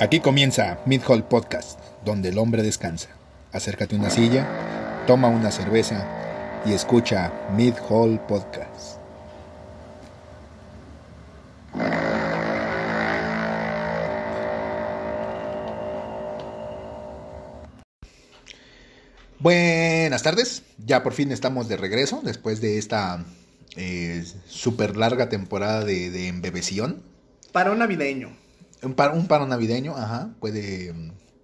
Aquí comienza Mid Hall Podcast, donde el hombre descansa. Acércate a una silla, toma una cerveza y escucha Mid Hall Podcast. Buenas tardes, ya por fin estamos de regreso después de esta eh, super larga temporada de, de embebeción. Para un navideño. Un paro, un paro navideño, ajá, puede,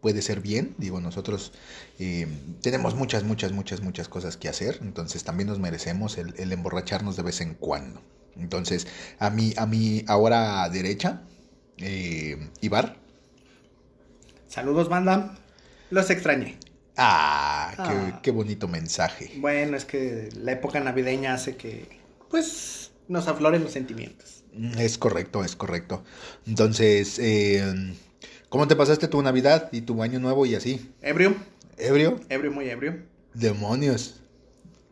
puede ser bien. Digo, nosotros eh, tenemos muchas, muchas, muchas, muchas cosas que hacer. Entonces también nos merecemos el, el, emborracharnos de vez en cuando. Entonces, a mí, a mí ahora derecha, eh, Ibar. Saludos, banda. Los extrañé. Ah, qué, ah, qué bonito mensaje. Bueno, es que la época navideña hace que, pues, nos afloren los sentimientos. Es correcto, es correcto. Entonces, eh, ¿cómo te pasaste tu Navidad y tu año nuevo y así? Ebrio. ¿Ebrio? Ebrio, muy ebrio. Demonios.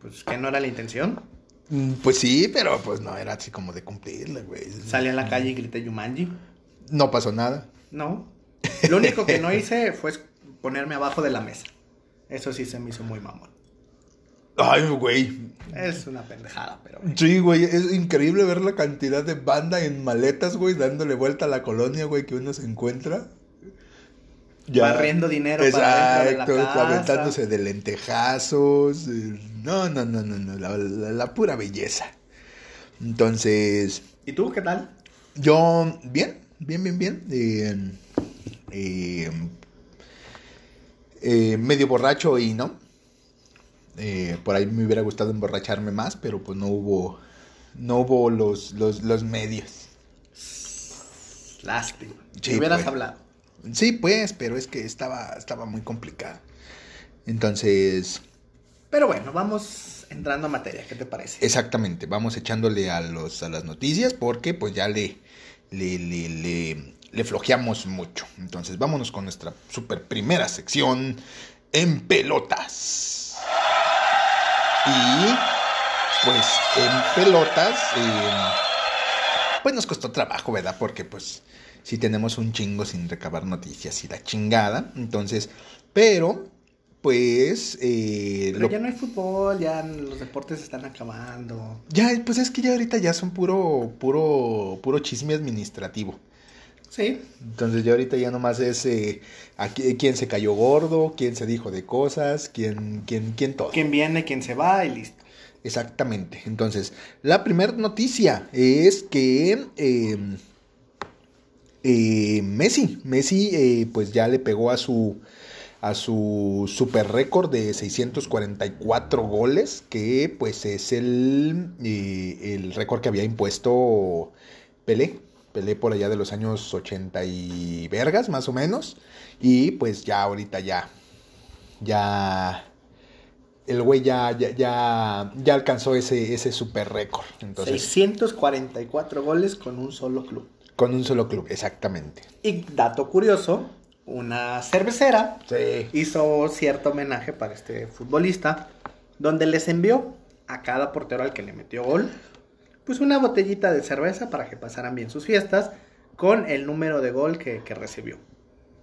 Pues que no era la intención. Pues sí, pero pues no era así como de cumplirla, güey. Salí a la calle y grité Yumanji. No pasó nada. No. Lo único que no hice fue ponerme abajo de la mesa. Eso sí se me hizo muy mamón. Ay, güey. Es una pendejada, pero. Sí, güey, es increíble ver la cantidad de banda en maletas, güey, dándole vuelta a la colonia, güey, que uno se encuentra. Ya. Barriendo dinero Exacto, para de la aventándose de lentejazos. No, no, no, no, no, la, la, la, pura belleza. Entonces. ¿Y tú qué tal? Yo, bien, bien, bien, bien. Eh, eh, eh, medio borracho y no. Eh, por ahí me hubiera gustado emborracharme más, pero pues no hubo, no hubo los, los, los medios. Lástima. Sí, hubieras pues. hablado. Sí, pues, pero es que estaba, estaba muy complicado. Entonces. Pero bueno, vamos entrando a materia, ¿qué te parece? Exactamente, vamos echándole a los, a las noticias porque pues ya le, le, le, le, le flojeamos mucho. Entonces, vámonos con nuestra super primera sección en pelotas. Y pues en pelotas, eh, pues nos costó trabajo, ¿verdad? Porque pues sí tenemos un chingo sin recabar noticias y la chingada. Entonces, pero pues... Eh, pero lo... ya no hay fútbol, ya los deportes están acabando. Ya, pues es que ya ahorita ya son puro, puro, puro chisme administrativo. Sí. Entonces ya ahorita ya nomás es eh, aquí, quién se cayó gordo, quién se dijo de cosas, quién, quién, quién todo. Quién viene, quién se va y listo. Exactamente. Entonces, la primera noticia es que eh, eh, Messi, Messi eh, pues ya le pegó a su a su super récord de 644 goles, que pues es el, el récord que había impuesto Pelé Pelé por allá de los años 80 y vergas, más o menos. Y pues ya ahorita ya. Ya. El güey ya, ya, ya, ya alcanzó ese, ese super récord. Entonces, 644 goles con un solo club. Con un solo club, exactamente. Y dato curioso, una cervecera sí. hizo cierto homenaje para este futbolista, donde les envió a cada portero al que le metió gol pues una botellita de cerveza para que pasaran bien sus fiestas con el número de gol que, que recibió.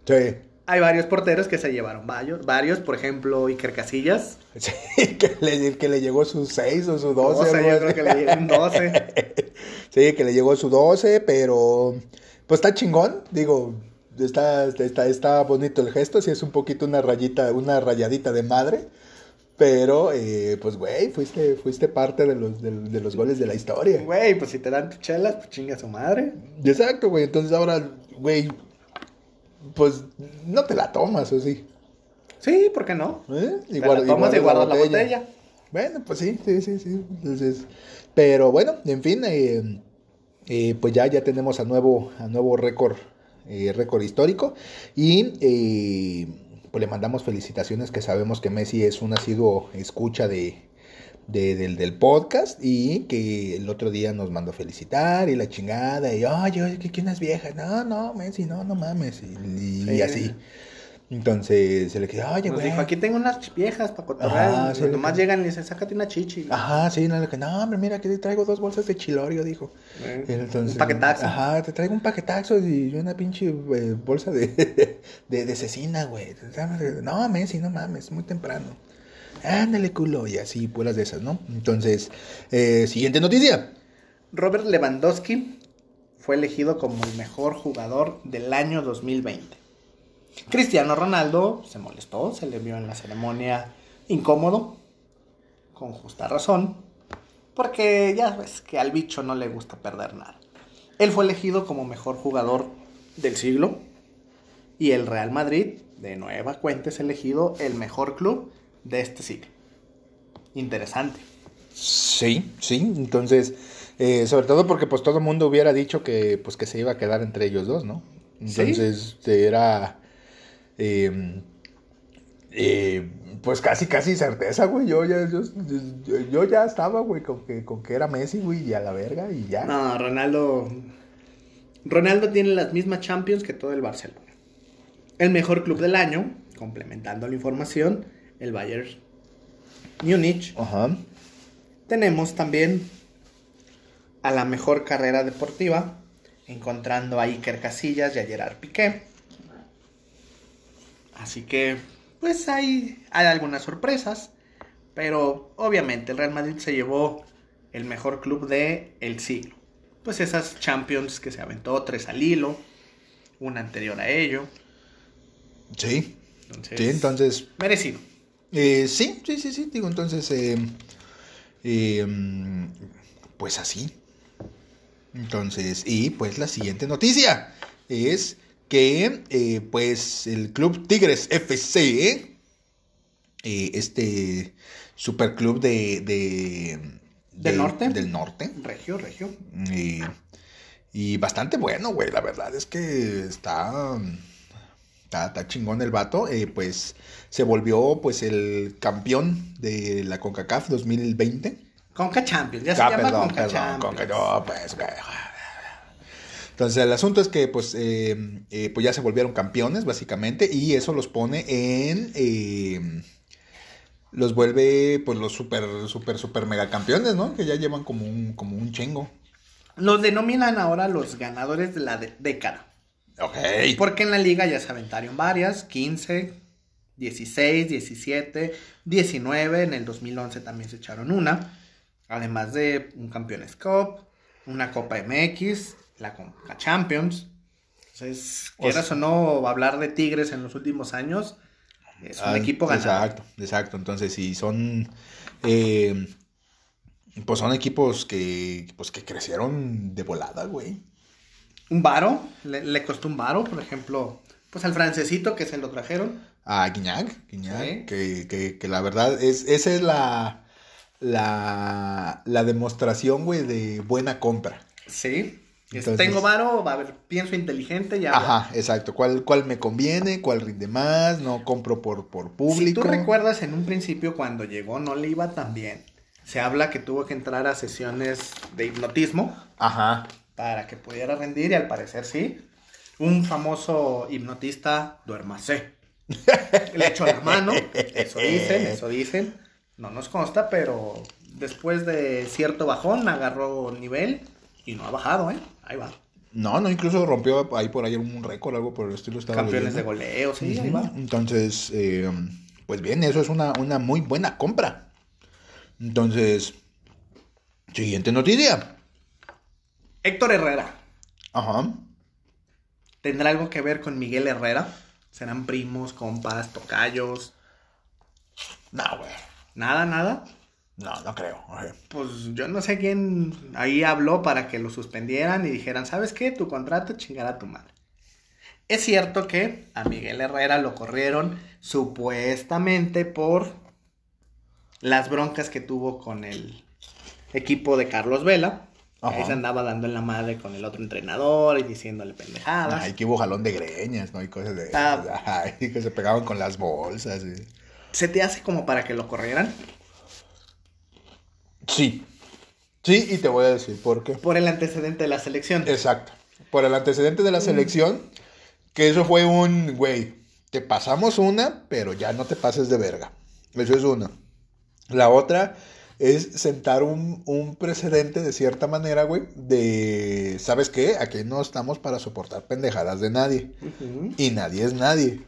Sí. Hay varios porteros que se llevaron varios, varios por ejemplo, Iker Casillas. Sí, que le, que le llegó su 6 o su 12. 12 yo creo que le llegó un 12. sí, que le llegó su 12, pero pues está chingón, digo, está, está, está bonito el gesto, sí es un poquito una rayita, una rayadita de madre. Pero, eh, pues, güey, fuiste, fuiste parte de los, de, de, los goles de la historia. Güey, pues si te dan tu chelas, pues chinga su madre. Exacto, güey. Entonces ahora, güey, pues no te la tomas, ¿o sí? Sí, ¿por qué no? ¿Eh? Y te la tomas y guardas la botella. la botella. Bueno, pues sí, sí, sí, sí. Entonces, pero bueno, en fin, eh, eh, pues ya, ya tenemos a nuevo, a nuevo récord, eh, récord histórico. Y eh, pues le mandamos felicitaciones que sabemos que Messi es un asiduo escucha de, de, del, del, podcast y que el otro día nos mandó felicitar y la chingada y oye, oye, que quién es vieja, no, no, Messi, no, no mames y, y, sí. y así. Entonces se le quedó, oye, güey. dijo, aquí tengo unas viejas para cotorrear. Y sí, nomás llegan y le dicen, sácate una chichi. Ajá, sí, no, le que no, hombre, mira, aquí te traigo dos bolsas de chilorio, dijo. Eh, Entonces, un paquetazo. Ajá, te traigo un paquetazo y una pinche eh, bolsa de, de, de cecina, güey. No, Messi, no mames, es muy temprano. Ándale, culo, y así, puras de esas, ¿no? Entonces, eh, siguiente noticia. Robert Lewandowski fue elegido como el mejor jugador del año 2020. Cristiano Ronaldo se molestó, se le vio en la ceremonia incómodo, con justa razón, porque ya ves que al bicho no le gusta perder nada. Él fue elegido como mejor jugador del siglo y el Real Madrid, de nueva cuenta, es elegido el mejor club de este siglo. Interesante. Sí, sí, entonces, eh, sobre todo porque pues todo el mundo hubiera dicho que pues que se iba a quedar entre ellos dos, ¿no? Sí. Entonces era eh, eh, pues casi casi certeza, güey. Yo ya yo, yo- yo ya estaba, güey, con que con que era Messi, güey, y a la verga y ya. No, Ronaldo. Ronaldo tiene las mismas Champions que todo el Barcelona. El mejor club del año, complementando la información, el Bayern Múnich. Ajá. Tenemos también a la mejor carrera deportiva, encontrando a Iker Casillas y a Gerard Piqué. Así que, pues hay, hay algunas sorpresas, pero obviamente el Real Madrid se llevó el mejor club de el siglo. Pues esas Champions que se aventó tres al hilo, una anterior a ello. Sí. Entonces, Sí, entonces merecido. Eh, sí, sí, sí, sí, digo, entonces, eh, eh, pues así. Entonces, y pues la siguiente noticia es que, eh, pues, el club Tigres FC, eh, este superclub de, de, ¿Del de- norte? Del norte. Regio, regio. Y, y bastante bueno, güey. La verdad es que está, está, está chingón el vato. eh, pues se volvió pues el campeón de la CONCACAF 2020. Conca Champions, ya se Ah, llama perdón, Conca perdón, Champions. Conca- no, pues, güey. Entonces el asunto es que pues, eh, eh, pues ya se volvieron campeones básicamente y eso los pone en... eh, los vuelve pues los super, super, super mega campeones, ¿no? Que ya llevan como un, como un chingo. Los denominan ahora los ganadores de la de- década. Ok. Porque en la liga ya se aventaron varias, 15, 16, 17, 19, en el 2011 también se echaron una, además de un Campeones Cup, una Copa MX, la Conca Champions. Entonces, O quieras o no hablar de Tigres en los últimos años, es un Ah, equipo ganador. Exacto, exacto. Entonces, sí, son. eh, pues son equipos que. Pues que crecieron de volada, güey. Un varo, le, le costó un varo, por ejemplo, pues al francesito que se lo trajeron. A Guiñac, Guiñac, Sí. que, que, que la verdad es. Esa es la. La, la demostración, güey, de buena compra. Sí. Entonces- tengo varo, va a ver, pienso inteligente, ya. Ajá, exacto. ¿Cuál, ¿Cuál me conviene? ¿Cuál rinde más? No compro por, por Si público. tú recuerdas en un principio cuando llegó no le iba tan bien. Se habla que tuvo que entrar a sesiones de hipnotismo Ajá. para que pudiera rendir y al parecer sí. Un famoso hipnotista duermase. Le echó la mano, eso dicen, eso dicen. No nos consta, pero después de cierto bajón agarró nivel y no ha bajado, ¿eh? Ahí va. No, no, incluso rompió ahí por ahí un récord, algo por el estilo. Estaba Campeones de goleo, sí, ahí Ujú. va. Entonces, eh, pues bien, eso es una, una muy buena compra. Entonces, siguiente noticia. Héctor Herrera. Ajá. ¿Tendrá algo que ver con Miguel Herrera? ¿Serán primos, compas, tocayos? No, güey. Nada, nada. No, no creo. Pues yo no sé quién ahí habló para que lo suspendieran y dijeran, ¿sabes qué? Tu contrato chingará a tu madre. Es cierto que a Miguel Herrera lo corrieron supuestamente por las broncas que tuvo con el equipo de Carlos Vela. Ajá. Ahí se andaba dando en la madre con el otro entrenador y diciéndole pendejadas. Ay, que hubo jalón de greñas, ¿no? Y cosas de... Ah. Ay, que se pegaban con las bolsas. y- ¿Se te hace como para que lo corrieran? Sí. Sí, y te voy a decir por qué. Por el antecedente de la selección. Exacto. Por el antecedente de la selección, que eso fue un, güey, te pasamos una, pero ya no te pases de verga. Eso es una. La otra es sentar un, un precedente de cierta manera, güey, de, ¿sabes qué? Aquí no estamos para soportar pendejadas de nadie. Y nadie es nadie.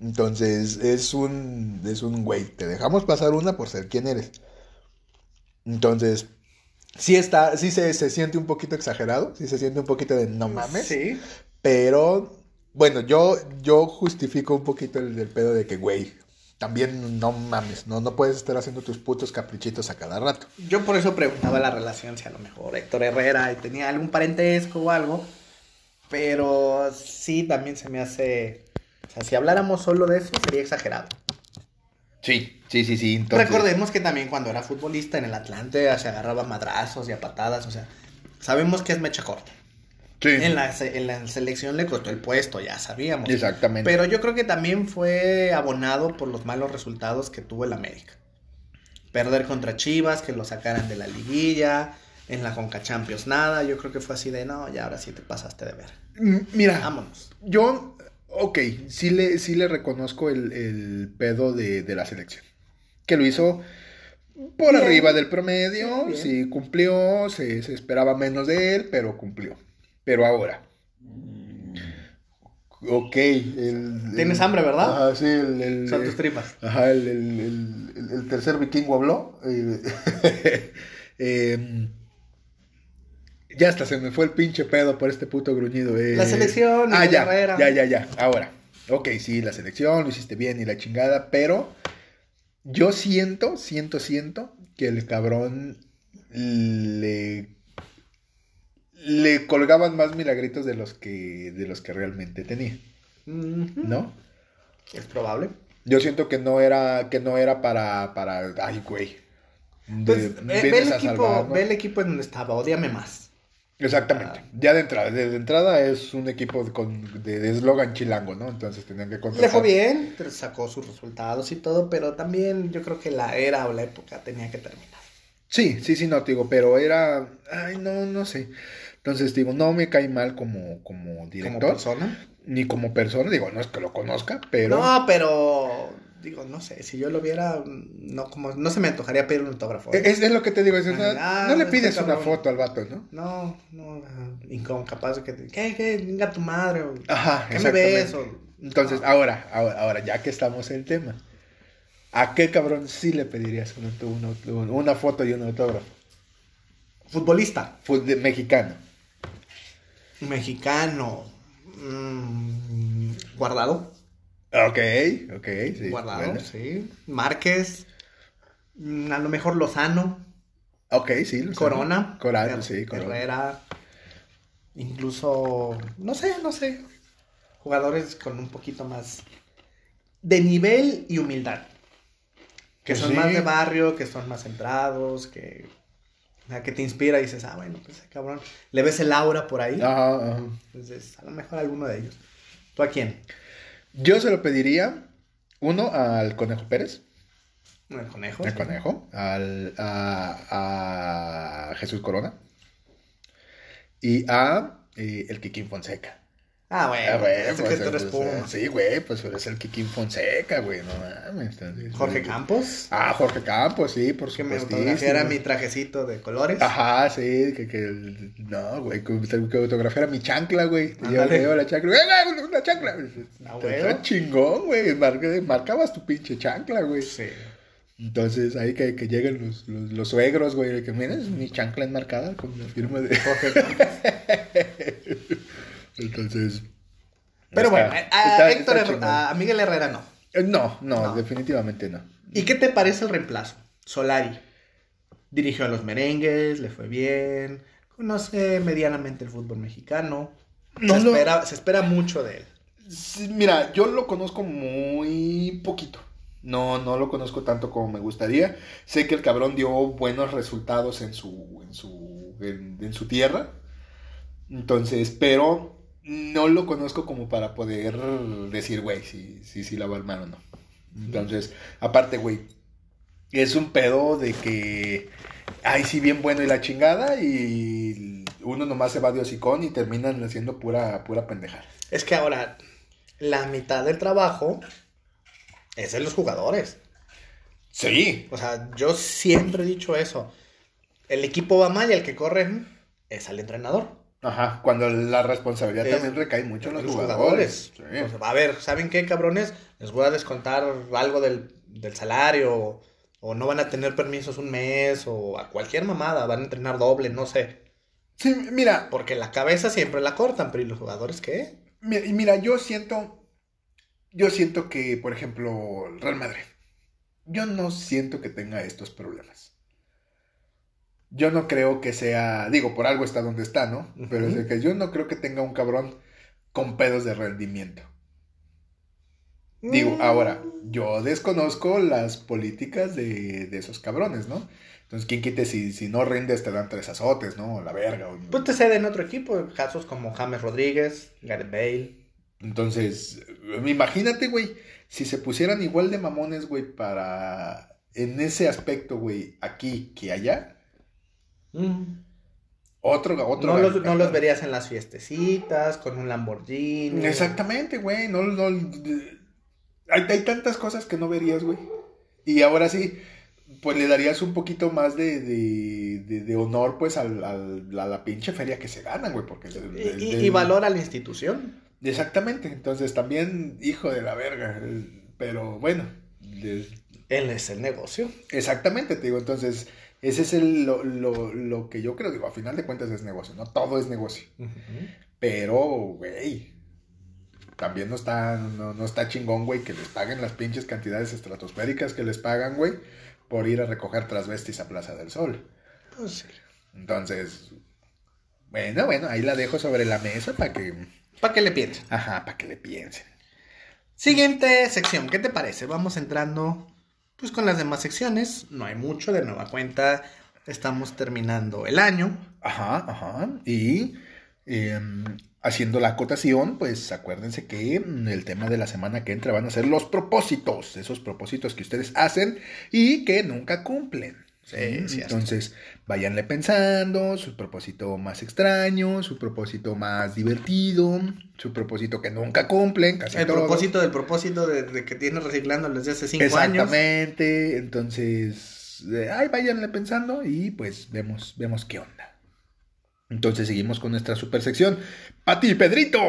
Entonces, es un, es un güey, te dejamos pasar una por ser quien eres. Entonces, sí está, sí se, se siente un poquito exagerado, sí se siente un poquito de no mames. Sí. Pero, bueno, yo, yo justifico un poquito el, el pedo de que, güey, también no mames, no, no puedes estar haciendo tus putos caprichitos a cada rato. Yo por eso preguntaba la relación, si a lo mejor Héctor Herrera tenía algún parentesco o algo. Pero sí, también se me hace. O sea, si habláramos solo de eso, sería exagerado. Sí, sí, sí, sí. Entonces, Recordemos que también cuando era futbolista en el Atlante se agarraba madrazos y a patadas. O sea, sabemos que es mecha corta. sí, En la, en la selección le costó el puesto, ya sabíamos. exactamente. Pero yo creo que también fue abonado por los malos resultados que tuvo el América. Perder contra Chivas, que lo sacaran de la liguilla, en la Conca Champions nada. Yo creo que fue así de, no, ya ahora sí te pasaste de ver. Mira, Vámonos. Yo, ok, sí le, sí le reconozco el, el pedo de, de la selección. Que lo hizo por Bien. arriba del promedio, Bien. sí cumplió, se, se esperaba menos de él, pero cumplió. Pero ahora. Ok, el... Tienes el- hambre, ¿verdad? Ajá, sí, el... Son tus tripas. Ajá, el, el- el- el- el tercer vikingo habló. eh, em, ya hasta se me fue el pinche pedo por este puto gruñido. eh. La selección, Ah, ya, ya, ya, ya. Ahora. Ok, sí, la selección, lo hiciste bien y la chingada, pero yo siento, siento, siento que el cabrón le le colgaban más milagritos de los que de los que realmente tenía. ¿no? Es probable. Yo siento que no era, que no era para, para, ay, güey. Pues, de- ve, ve el equipo, ve el equipo en donde estaba, odiame más. Exactamente. Ah. Ya de entrada, de, de entrada es un equipo con, de eslogan chilango, ¿no? Entonces tenían que Le contratar. fue bien, sacó sus resultados y todo, pero también yo creo que la era o la época tenía que terminar. Sí, sí, sí, no, te digo, pero era, ay, no, no sé. Entonces, digo, no me cae mal como, como Como director, persona. ni como persona, digo, no es que lo conozca, pero... No, pero digo, no sé, si yo lo viera, no como no se me antojaría pedir un autógrafo. ¿eh? Es, es lo que te digo, es Ah, no le este pides una foto al vato, ¿no? No, no, ah, incapaz de que te, ¿qué, qué, venga tu madre? o, Ajá, ¿Qué me ves? O- Entonces, No. ahora, ahora, ahora, ya que estamos en el tema, ¿a qué cabrón sí le pedirías una, una- una foto y un autógrafo? Futbolista, Fut- mexicano. mexicano, mm, guardado, Ok, ok, sí. guardado, bueno. sí, Márquez, mm, a lo mejor Lozano, Ok, sí. Lozano. Corona, Corona, Her- sí, Corona. Herrera, incluso, no sé, no sé, jugadores con un poquito más de nivel y humildad. Que son sí. más de barrio, que son más centrados, que, que te inspira y dices, ah, bueno, pues ese cabrón, le ves el aura por ahí. Ajá, ajá. Entonces, a lo mejor alguno de ellos. ¿Tú a quién? Yo se lo pediría, uno, al Conejo Pérez. El conejo. Conejo. Al, a, a Jesús Corona. Y a eh, el Kikín Fonseca. Ah, bueno, Ah, güey, ese pues, que tú eres pues. Sí, güey, pues eres el Kikín Fonseca, güey, no mames. Jorge Campos. Ah, Jorge Campos, sí, por que me supuesto. autografiara mi trajecito de colores. Ajá, sí, que, que no, güey, que, que autografiara mi chancla, güey. Te llevo, llevo la chancla, ¡eh, güey, una chancla! Ah, te chingón, güey, marca- marcabas tu pinche chancla, güey. Sí. Entonces, ahí que, que lleguen los, los, los suegros, güey, que miren, mi chancla enmarcada con la firma de... Jorge Campos. Entonces... Pero está- bueno, a, está- Héctor está a Miguel Herrera no. Eh, No, no, No. definitivamente no. ¿Y qué te parece el reemplazo? Solari. Dirigió a los merengues, le fue bien, conoce medianamente el fútbol mexicano. No se, espera, se espera mucho de él. Mira, yo lo conozco muy poquito. No, no lo conozco tanto como me gustaría. Sé que el cabrón dio buenos resultados en su, en su, en, en su tierra. Entonces, pero no lo conozco como para poder decir, güey, si, si, si la va a armar o no. Entonces, aparte, güey, es un pedo de que, ay, sí, bien bueno y la chingada, y uno nomás se va de hocicón y terminan haciendo pura, pura pendejada. Es que ahora, la mitad del trabajo es de los jugadores. Sí. O sea, yo siempre he dicho eso. El equipo va mal y el que corre es al entrenador. Ajá, cuando la responsabilidad Es- también recae mucho en los, Los jugadores. Sí. Sea, a ver, ¿saben qué, cabrones? Les voy a descontar algo del, del salario. O no van a tener permisos un mes. O a cualquier mamada. Van a entrenar doble, no sé. Sí, mira, Porque la cabeza siempre la cortan. Pero ¿y los jugadores qué? mira, y mira, yo siento, yo siento que, por ejemplo, el Real Madrid, yo no siento que tenga estos problemas. Yo no creo que sea, digo, por algo está donde está, ¿no? Pero es de que yo no creo que tenga un cabrón con pedos de rendimiento. Digo, Mm. ahora, yo desconozco las políticas de, de esos cabrones, ¿no? Entonces, ¿quién quite si, si no rindes te dan tres azotes, ¿no? La verga. o- Pues te ceden otro equipo. Casos como James Rodríguez, Gareth Bale. Entonces, imagínate, güey, si se pusieran igual de mamones, güey, para... En ese aspecto, güey, aquí que allá, otro, otro... no, los, no los verías en las fiestecitas, con un Lamborghini. Exactamente, güey, no, no... Hay, hay tantas cosas que no verías, güey. Y ahora sí, pues le darías un poquito más de, de, de- de honor, pues, al, al- a la pinche feria que se ganan, güey, porque... el- Y, el- y- y valora la institución. Exactamente, entonces también, hijo de la verga, el- pero bueno, Él es el negocio. exactamente, te digo, entonces, ese es el, lo, lo, lo que yo creo, digo, a final de cuentas es negocio, no todo es negocio, pero, güey, también no está, no, no está chingón, güey, que les paguen las pinches cantidades estratosféricas que les pagan, güey, por ir a recoger transvestis a Plaza del Sol. Pues sí. Entonces, bueno, bueno, ahí la dejo sobre la mesa para que, ¿Para qué le piensen? ajá, para que le piensen. Siguiente sección, ¿qué te parece? Vamos entrando pues con las demás secciones. No hay mucho, de nueva cuenta. Estamos terminando el año. Ajá, ajá. Y em, haciendo la acotación, pues acuérdense que mm, el tema de la semana que entra van a ser los propósitos, esos propósitos que ustedes hacen y que nunca cumplen. Sí, ¿sí? sí, Entonces, váyanle pensando su propósito más extraño, su propósito más divertido, su propósito que nunca cumplen, casi El propósito del propósito de, de que tienes reciclando desde hace cinco años. Exactamente. Entonces, eh, ahí váyanle pensando y pues vemos, vemos qué onda. Entonces seguimos con nuestra super sección. Pati Pedrito.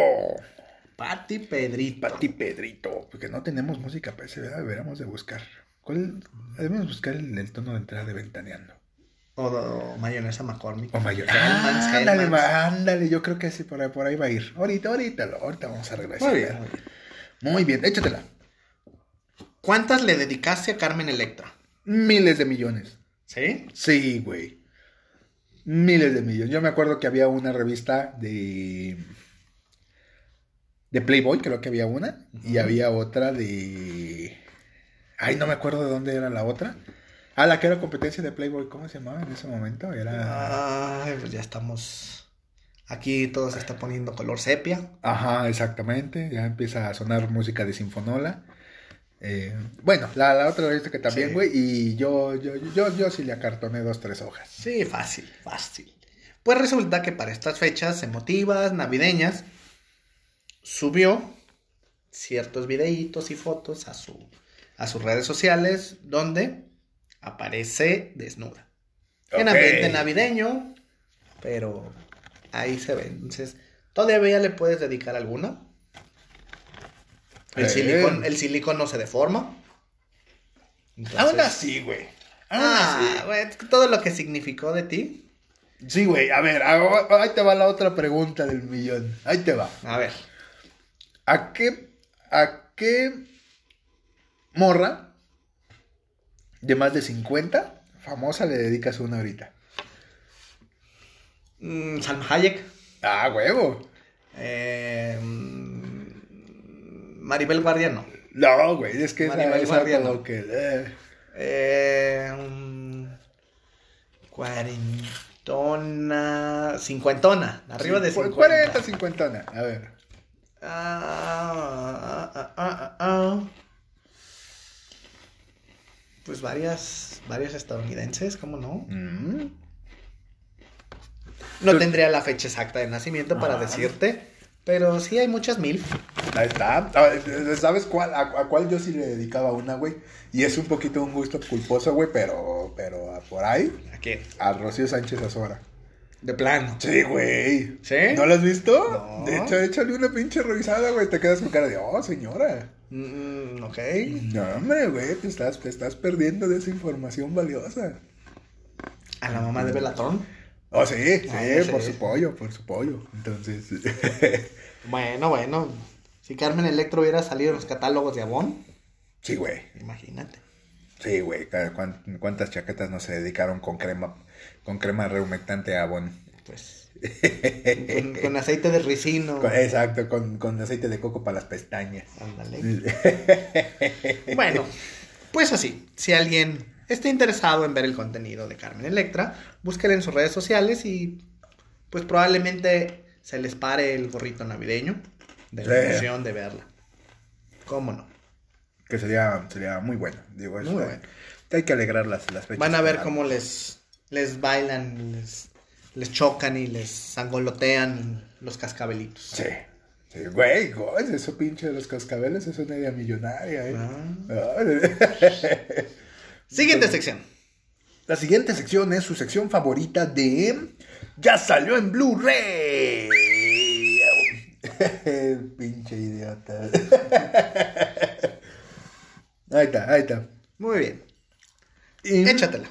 Pati Pedrito. Pati Pedrito. Porque no tenemos música para ese, ¿verdad? Deberíamos de buscar. ¿Cuál? Debemos buscar el, el tono de entrada de Ventaneando. O, o mayonesa McCormick. O mayor. Hellmann's, ándale, ma- ándale, yo creo que sí, por ahí, por ahí va a ir. Ahorita, ahorita, ahorita vamos a regresar. Muy bien, muy bien. Muy bien, échatela. ¿Cuántas le dedicaste a Carmen Electra? Miles de millones. ¿Sí? Sí, güey. Miles de millones. Yo me acuerdo que había una revista de. de Playboy, creo que había una. Y había otra de. Ay, no me acuerdo de dónde era la otra. Ah, la que era competencia de Playboy, ¿cómo se llamaba en ese momento? Era. Ay, pues ya estamos. Aquí todo se está poniendo color sepia. Ajá, exactamente. Ya empieza a sonar música de Sinfonola. Eh, bueno, la, la otra revista que también, Sí. güey. Y yo, yo, yo, yo sí le acartoné dos, tres hojas. Sí, fácil, fácil. Pues resulta que para estas fechas emotivas, navideñas, subió ciertos videitos y fotos a, su, a sus redes sociales donde aparece desnuda. En ambiente navideño, pero ahí se ve. Entonces, ¿todavía le puedes dedicar alguna? El, Eh. silicón, el silicón no se deforma. Entonces- Aún así, güey. Ah, güey, todo lo que significó de ti. Sí, güey. A ver, ahí te va la otra pregunta del millón. Ahí te va. A ver. ¿A qué, a qué morra de más de 50 famosa le dedicas una ahorita? Mm, Salma Hayek. Ah, huevo. eh, mm, Maribel Guardiano. No, güey, es que esa, Maribel esa que... eh. Eh, mm, cuarentona. Cincuentona. Arriba de Cu- 50. 40, 50. A ver. Ah, ah, ah, ah, ah. Pues varias, varias estadounidenses, ¿cómo no? Mm. No tendría la fecha exacta de nacimiento para Ah. decirte, Pero sí hay muchas mil. Ahí está. ¿Sabes cuál? A, a cuál yo sí le dedicaba una, güey? Y es un poquito un gusto culposo, güey, pero, pero por ahí, ¿A quién? a Rocío Sánchez Azora. De plano. Sí, güey. ¿Sí? ¿No lo has visto? No. De hecho, échale una pinche revisada, güey. Te quedas con cara de, oh, señora. Mm, ok. No, hombre, güey, te estás, te estás perdiendo de esa información valiosa. A la mamá de Belatón. Oh, sí, sí, Ah, por su pollo, por su pollo. Entonces, Bueno, bueno. Si Carmen Electro hubiera salido en los catálogos de Avon, sí, güey. imagínate. Sí, güey. ¿Cuántas chaquetas no se dedicaron con crema, con crema rehumectante a Avon? Pues. Con, con aceite de ricino. Con- exacto, con, con aceite de coco para las pestañas. Ándale. Bueno, pues así. Si alguien está interesado en ver el contenido de Carmen Electra, búsquela en sus redes sociales y pues probablemente se les pare el gorrito navideño de la Sí. emoción de verla. ¿Cómo no? Que sería, sería muy bueno. Digo, Muy bueno. Hay que alegrar las, las fechas. Van a ver cómo les, les bailan, les, les chocan y les sangolotean los cascabelitos. Sí. Sí, güey, güey, eso pinche de los cascabeles es una idea millonaria, ¿eh? Ah. Siguiente sección. La siguiente sección es su sección favorita de Ya salió en Blu-ray. Pinche idiota. ahí está, ahí está. Muy bien. Y, Échatela.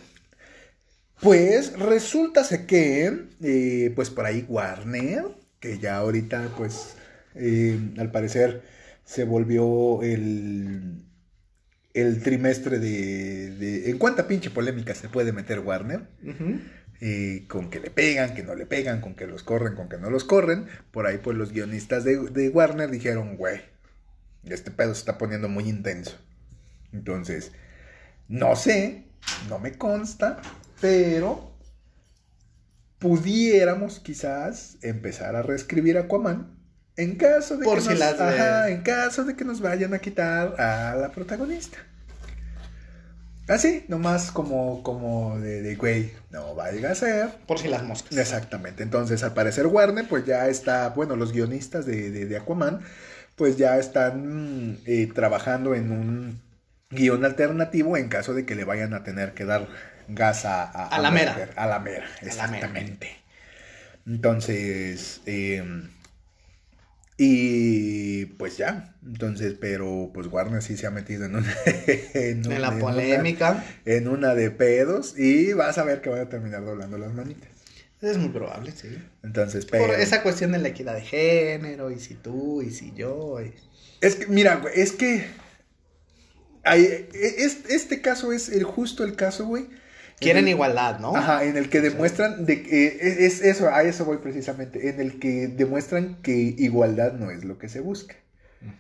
Pues resulta que, eh, pues por ahí Warner, que ya ahorita, pues, eh, al parecer se volvió el, el trimestre de, de... ¿En cuánta pinche polémica se puede meter Warner? Eh, con que le pegan, que no le pegan, con que los corren, con que no los corren. Por ahí, pues los guionistas de, de Warner dijeron, güey, este pedo se está poniendo muy intenso. Entonces, no sé, no me consta, pero pudiéramos quizás empezar a reescribir Aquaman en caso de Por que si nos, las de- ajá, en caso de que nos vayan a quitar a la protagonista. Así, nomás como, como de, de, güey, no vaya a ser. Por si las moscas. Exactamente. Entonces, al parecer, Warner, pues ya está, bueno, los guionistas de, de- de Aquaman, pues ya están eh, trabajando en un guion alternativo en caso de que le vayan a tener que dar gas a, A la mera. A la mera, la mera. exactamente. Entonces, eh, y pues ya, entonces, pero pues Warner sí se ha metido en una, en la en una- polémica. en una de pedos y vas a ver que van a terminar doblando las manitas. Es muy probable, sí. Entonces, pero... Por esa cuestión de la equidad de género, y si tú, y si yo. y- Es que, mira, güey, es que... hay- es, este caso es el justo el caso, güey. En Quieren el- igualdad, ¿no? Ajá, en el que demuestran de que es, es eso, a eso voy precisamente, en el que demuestran que igualdad no es lo que se busca.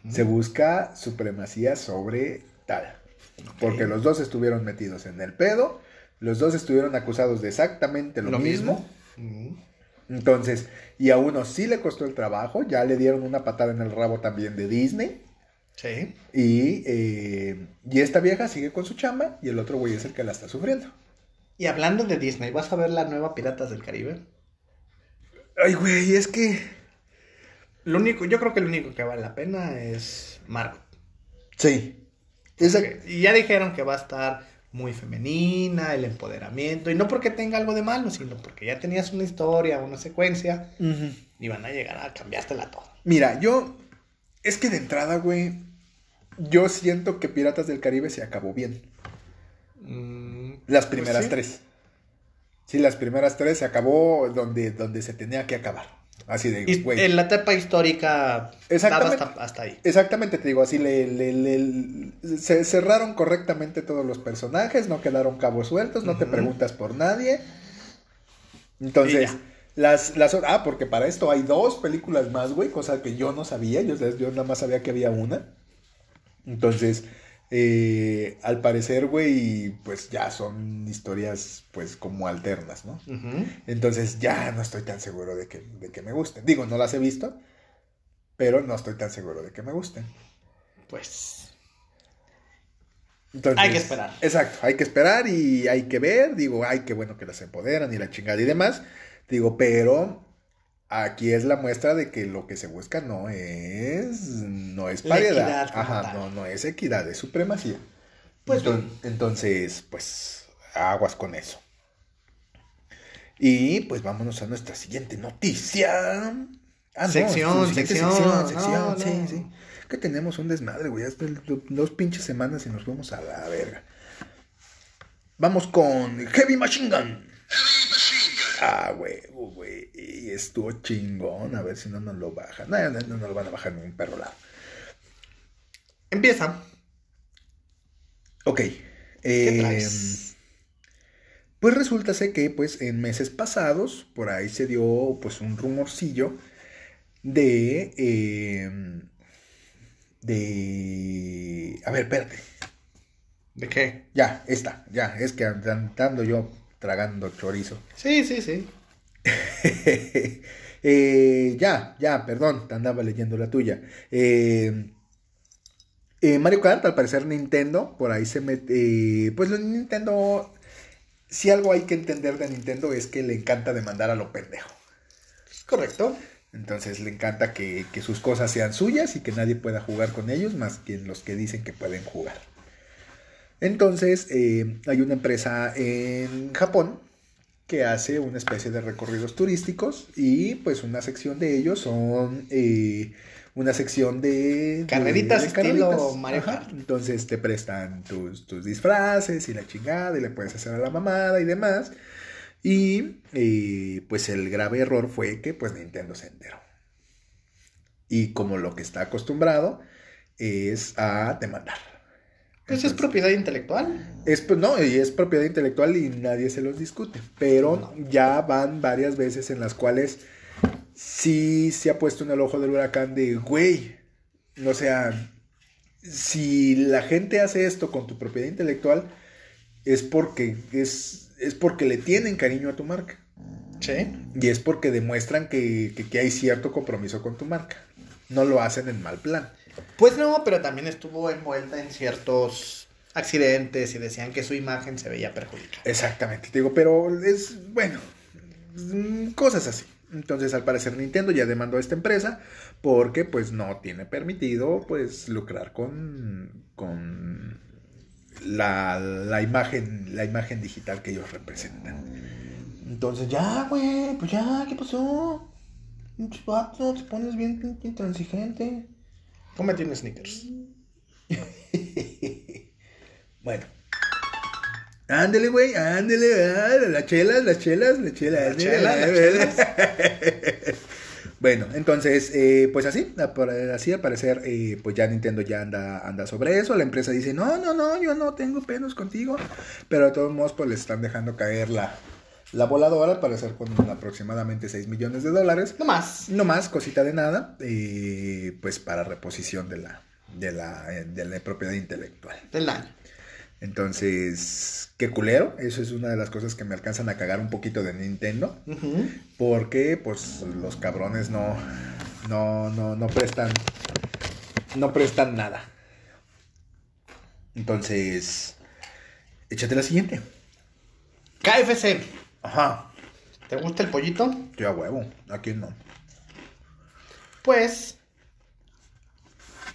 Se busca supremacía sobre tal. Porque los dos estuvieron metidos en el pedo, los dos estuvieron acusados de exactamente lo, Lo mismo. Entonces, y a uno sí le costó el trabajo, ya le dieron una patada en el rabo también de Disney. Sí. Y, eh, y esta vieja sigue con su chamba y el otro güey es el que la está sufriendo. Y hablando de Disney, ¿vas a ver la nueva Piratas del Caribe? Ay, güey, es que... Lo único, yo creo que lo único que vale la pena es Margot. Sí. Esa- Y ya dijeron que va a estar muy femenina, el empoderamiento, y no porque tenga algo de malo, sino porque ya tenías una historia, una secuencia, Ujú. y van a llegar a cambiártela todo. Mira, yo... Es que de entrada, güey, yo siento que Piratas del Caribe se acabó bien. Mm, Las pues primeras sí. tres. Sí, las primeras tres se acabó donde, donde se tenía que acabar. Así de, güey. en la etapa histórica Exactamente. hasta, hasta ahí. Exactamente, te digo, así le, le- le- se cerraron correctamente todos los personajes, no quedaron cabos sueltos, no te preguntas por nadie. Entonces, las, las... Ah, porque para esto hay dos películas más, güey, cosa que yo no sabía, yo, yo nada más sabía que había una. Entonces, eh, al parecer, güey, pues ya son historias, pues, como alternas, ¿no? Entonces ya no estoy tan seguro de que, de que me gusten. Digo, no las he visto, pero no estoy tan seguro de que me gusten. Pues Entonces, Hay que esperar. Exacto, hay que esperar y hay que ver. Digo, ay, qué bueno que las empoderan y la chingada y demás. Digo, pero aquí es la muestra de que lo que se busca no es no es paridad, ajá, tal. no no es equidad, es supremacía. Pues Enton- entonces, pues aguas con eso. Y pues vámonos a nuestra siguiente noticia. Ah, no, Sección, siguiente sección, sección, no, sección, sí, no. sí. Que tenemos un desmadre, güey. Hasta el- dos pinches semanas y nos vamos a la verga. Vamos con Heavy Machine Gun. Ah, güey, güey. Y estuvo chingón. A ver si no nos lo bajan. No, no, no nos lo van a bajar ni un perro lado. Empieza. Ok. ¿Qué eh, traes? Pues resulta que pues en meses pasados por ahí se dio pues un rumorcillo de eh, de a ver, espérate. ¿De qué? Ya, está, ya, es que andando yo tragando chorizo. Sí, sí, sí. Eh, ya, ya, perdón, te andaba leyendo la tuya. Eh, eh, Mario Kart, al parecer Nintendo, por ahí se mete. eh, pues Nintendo. Si algo hay que entender de Nintendo es que le encanta demandar a lo pendejo. Correcto. Entonces le encanta que, que sus cosas sean suyas y que nadie pueda jugar con ellos más que los que dicen que pueden jugar. Entonces eh, hay una empresa en Japón que hace una especie de recorridos turísticos y pues una sección de ellos son eh, una sección de... de- Carreritas Mario Ajá. Kart. Entonces te prestan tus, tus disfraces y la chingada y le puedes hacer a la mamada y demás. Y eh, pues el grave error fue que pues Nintendo se enteró. Y como lo que está acostumbrado es a demandar. Pues es propiedad intelectual. es, pues, no, y es propiedad intelectual y nadie se los discute. Pero ya van varias veces en las cuales sí se ha puesto en el ojo del huracán de, güey, o sea, si la gente hace esto con tu propiedad intelectual, es porque, es, es porque le tienen cariño a tu marca. Sí. Y es porque demuestran que, que- que hay cierto compromiso con tu marca. No lo hacen en mal plan. Pues no, pero también estuvo envuelta en ciertos accidentes y decían que su imagen se veía perjudicada. Exactamente, te digo, pero es, bueno, mm, cosas así. Entonces, al parecer, Nintendo ya demandó a esta empresa porque, pues, no tiene permitido, pues, lucrar con, con la, la imagen, la imagen digital que ellos representan. Entonces, ya, güey, pues ya, ¿qué pasó? Te pones bien intransigente. Cómete un Snickers. Bueno. Ándele, güey, ándele, las chelas, las chelas, las chelas. Las chelas, las chelas. bueno, entonces, eh, pues así, así al parecer, eh, pues ya Nintendo ya anda, anda sobre eso. La empresa dice, no, no, no, yo no tengo pedos contigo. Pero de todos modos, pues le están dejando caer la, la voladora, al parecer con aproximadamente 6 millones de dólares. No más. No más, cosita de nada, eh, pues para reposición de la, de la, eh, de la propiedad intelectual. Del daño. Entonces, qué culero. Eso es una de las cosas que me alcanzan a cagar un poquito de Nintendo. Porque, pues, los cabrones no, no, no, no prestan, no prestan nada. Entonces, échate la siguiente. KFC. Ajá. ¿Te gusta el pollito? Yo a huevo. ¿A quién no? Pues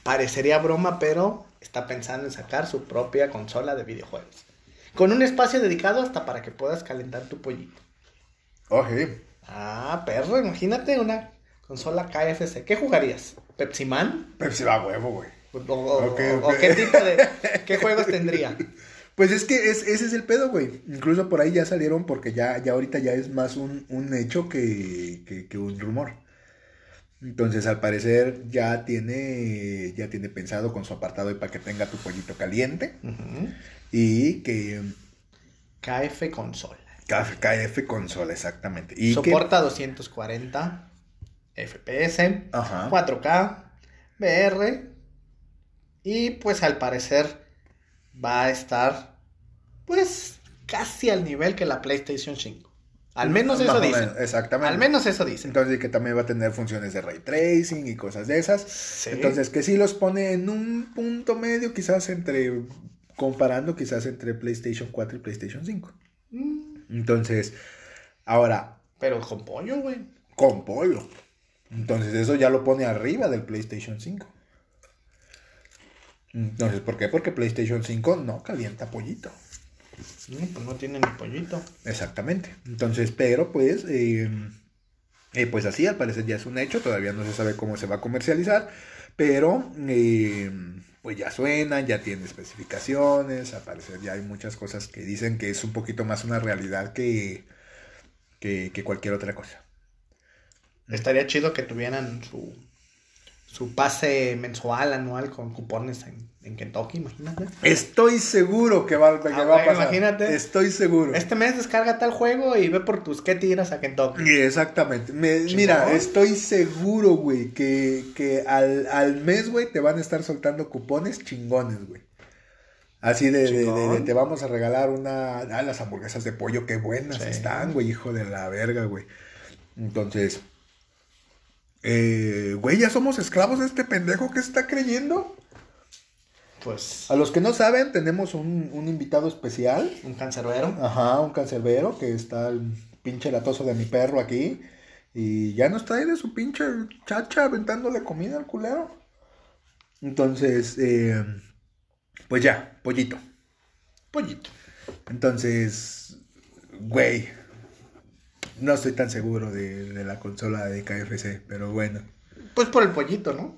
parecería broma, pero está pensando en sacar su propia consola de videojuegos. Con un espacio dedicado hasta para que puedas calentar tu pollito. Oje. Ah, perro, imagínate una consola KFC. ¿Qué jugarías? ¿Pepsi Man? Pepsi va a huevo, güey. ¿O, qué tipo de qué juegos tendría? Pues es que es- ese es el pedo, güey. Incluso por ahí ya salieron porque ya, ya ahorita ya es más un, un hecho que, que- que un rumor. Entonces, al parecer, ya tiene, ya tiene pensado con su apartado y para que tenga tu pollito caliente. Y que KF consola. KF, KF consola, exactamente. Y que, Soporta 240 FPS, Ajá. 4K, VR y pues al parecer va a estar pues casi al nivel que la PlayStation 5. Al menos eso dicen. exactamente. Al menos eso dicen. Entonces, que también va a tener funciones de ray tracing y cosas de esas. Sí. Entonces, que sí los pone en un punto medio, quizás entre, comparando quizás entre PlayStation 4 y PlayStation 5. Mm, Entonces, ahora, Pero con pollo, güey. con pollo. Entonces eso ya lo pone arriba del PlayStation 5. Entonces, ¿por qué? Porque PlayStation 5 no calienta pollito. No, pues no tiene ni pollito. Exactamente. Entonces, pero pues, eh, eh, pues así al parecer ya es un hecho. Todavía no se sabe cómo se va a comercializar. Pero, eh, pues ya suena, ya tiene especificaciones. Al parecer ya hay muchas cosas que dicen que es un poquito más una realidad que, que, que cualquier otra cosa. Estaría chido que tuvieran su, su pase mensual, anual con cupones en, en Kentucky, imagínate. Estoy seguro que va, que Ah, va a pasar. imagínate. Estoy seguro. Este mes descarga tal juego y ve por tus que tiras a Kentucky. Exactamente. Me- mira, estoy seguro, güey, que, que al, al mes, güey, te van a estar soltando cupones chingones, güey. Así de, de- de- de Chingón. te vamos a regalar una... Ah, las hamburguesas de pollo, qué buenas Sí. están, güey, hijo de la verga, güey. Entonces... Eh, güey, ya somos esclavos de este pendejo que está creyendo. Pues A los que no saben, tenemos un, un invitado especial. un cancerbero. Ajá, un cancerbero que está el pinche latoso de mi perro aquí. Y ya nos trae de su pinche chacha aventándole comida al culero. Entonces, eh, pues ya, pollito. Pollito. Entonces, güey, no estoy tan seguro de, de la consola de KFC, pero bueno. Pues por el pollito, ¿no?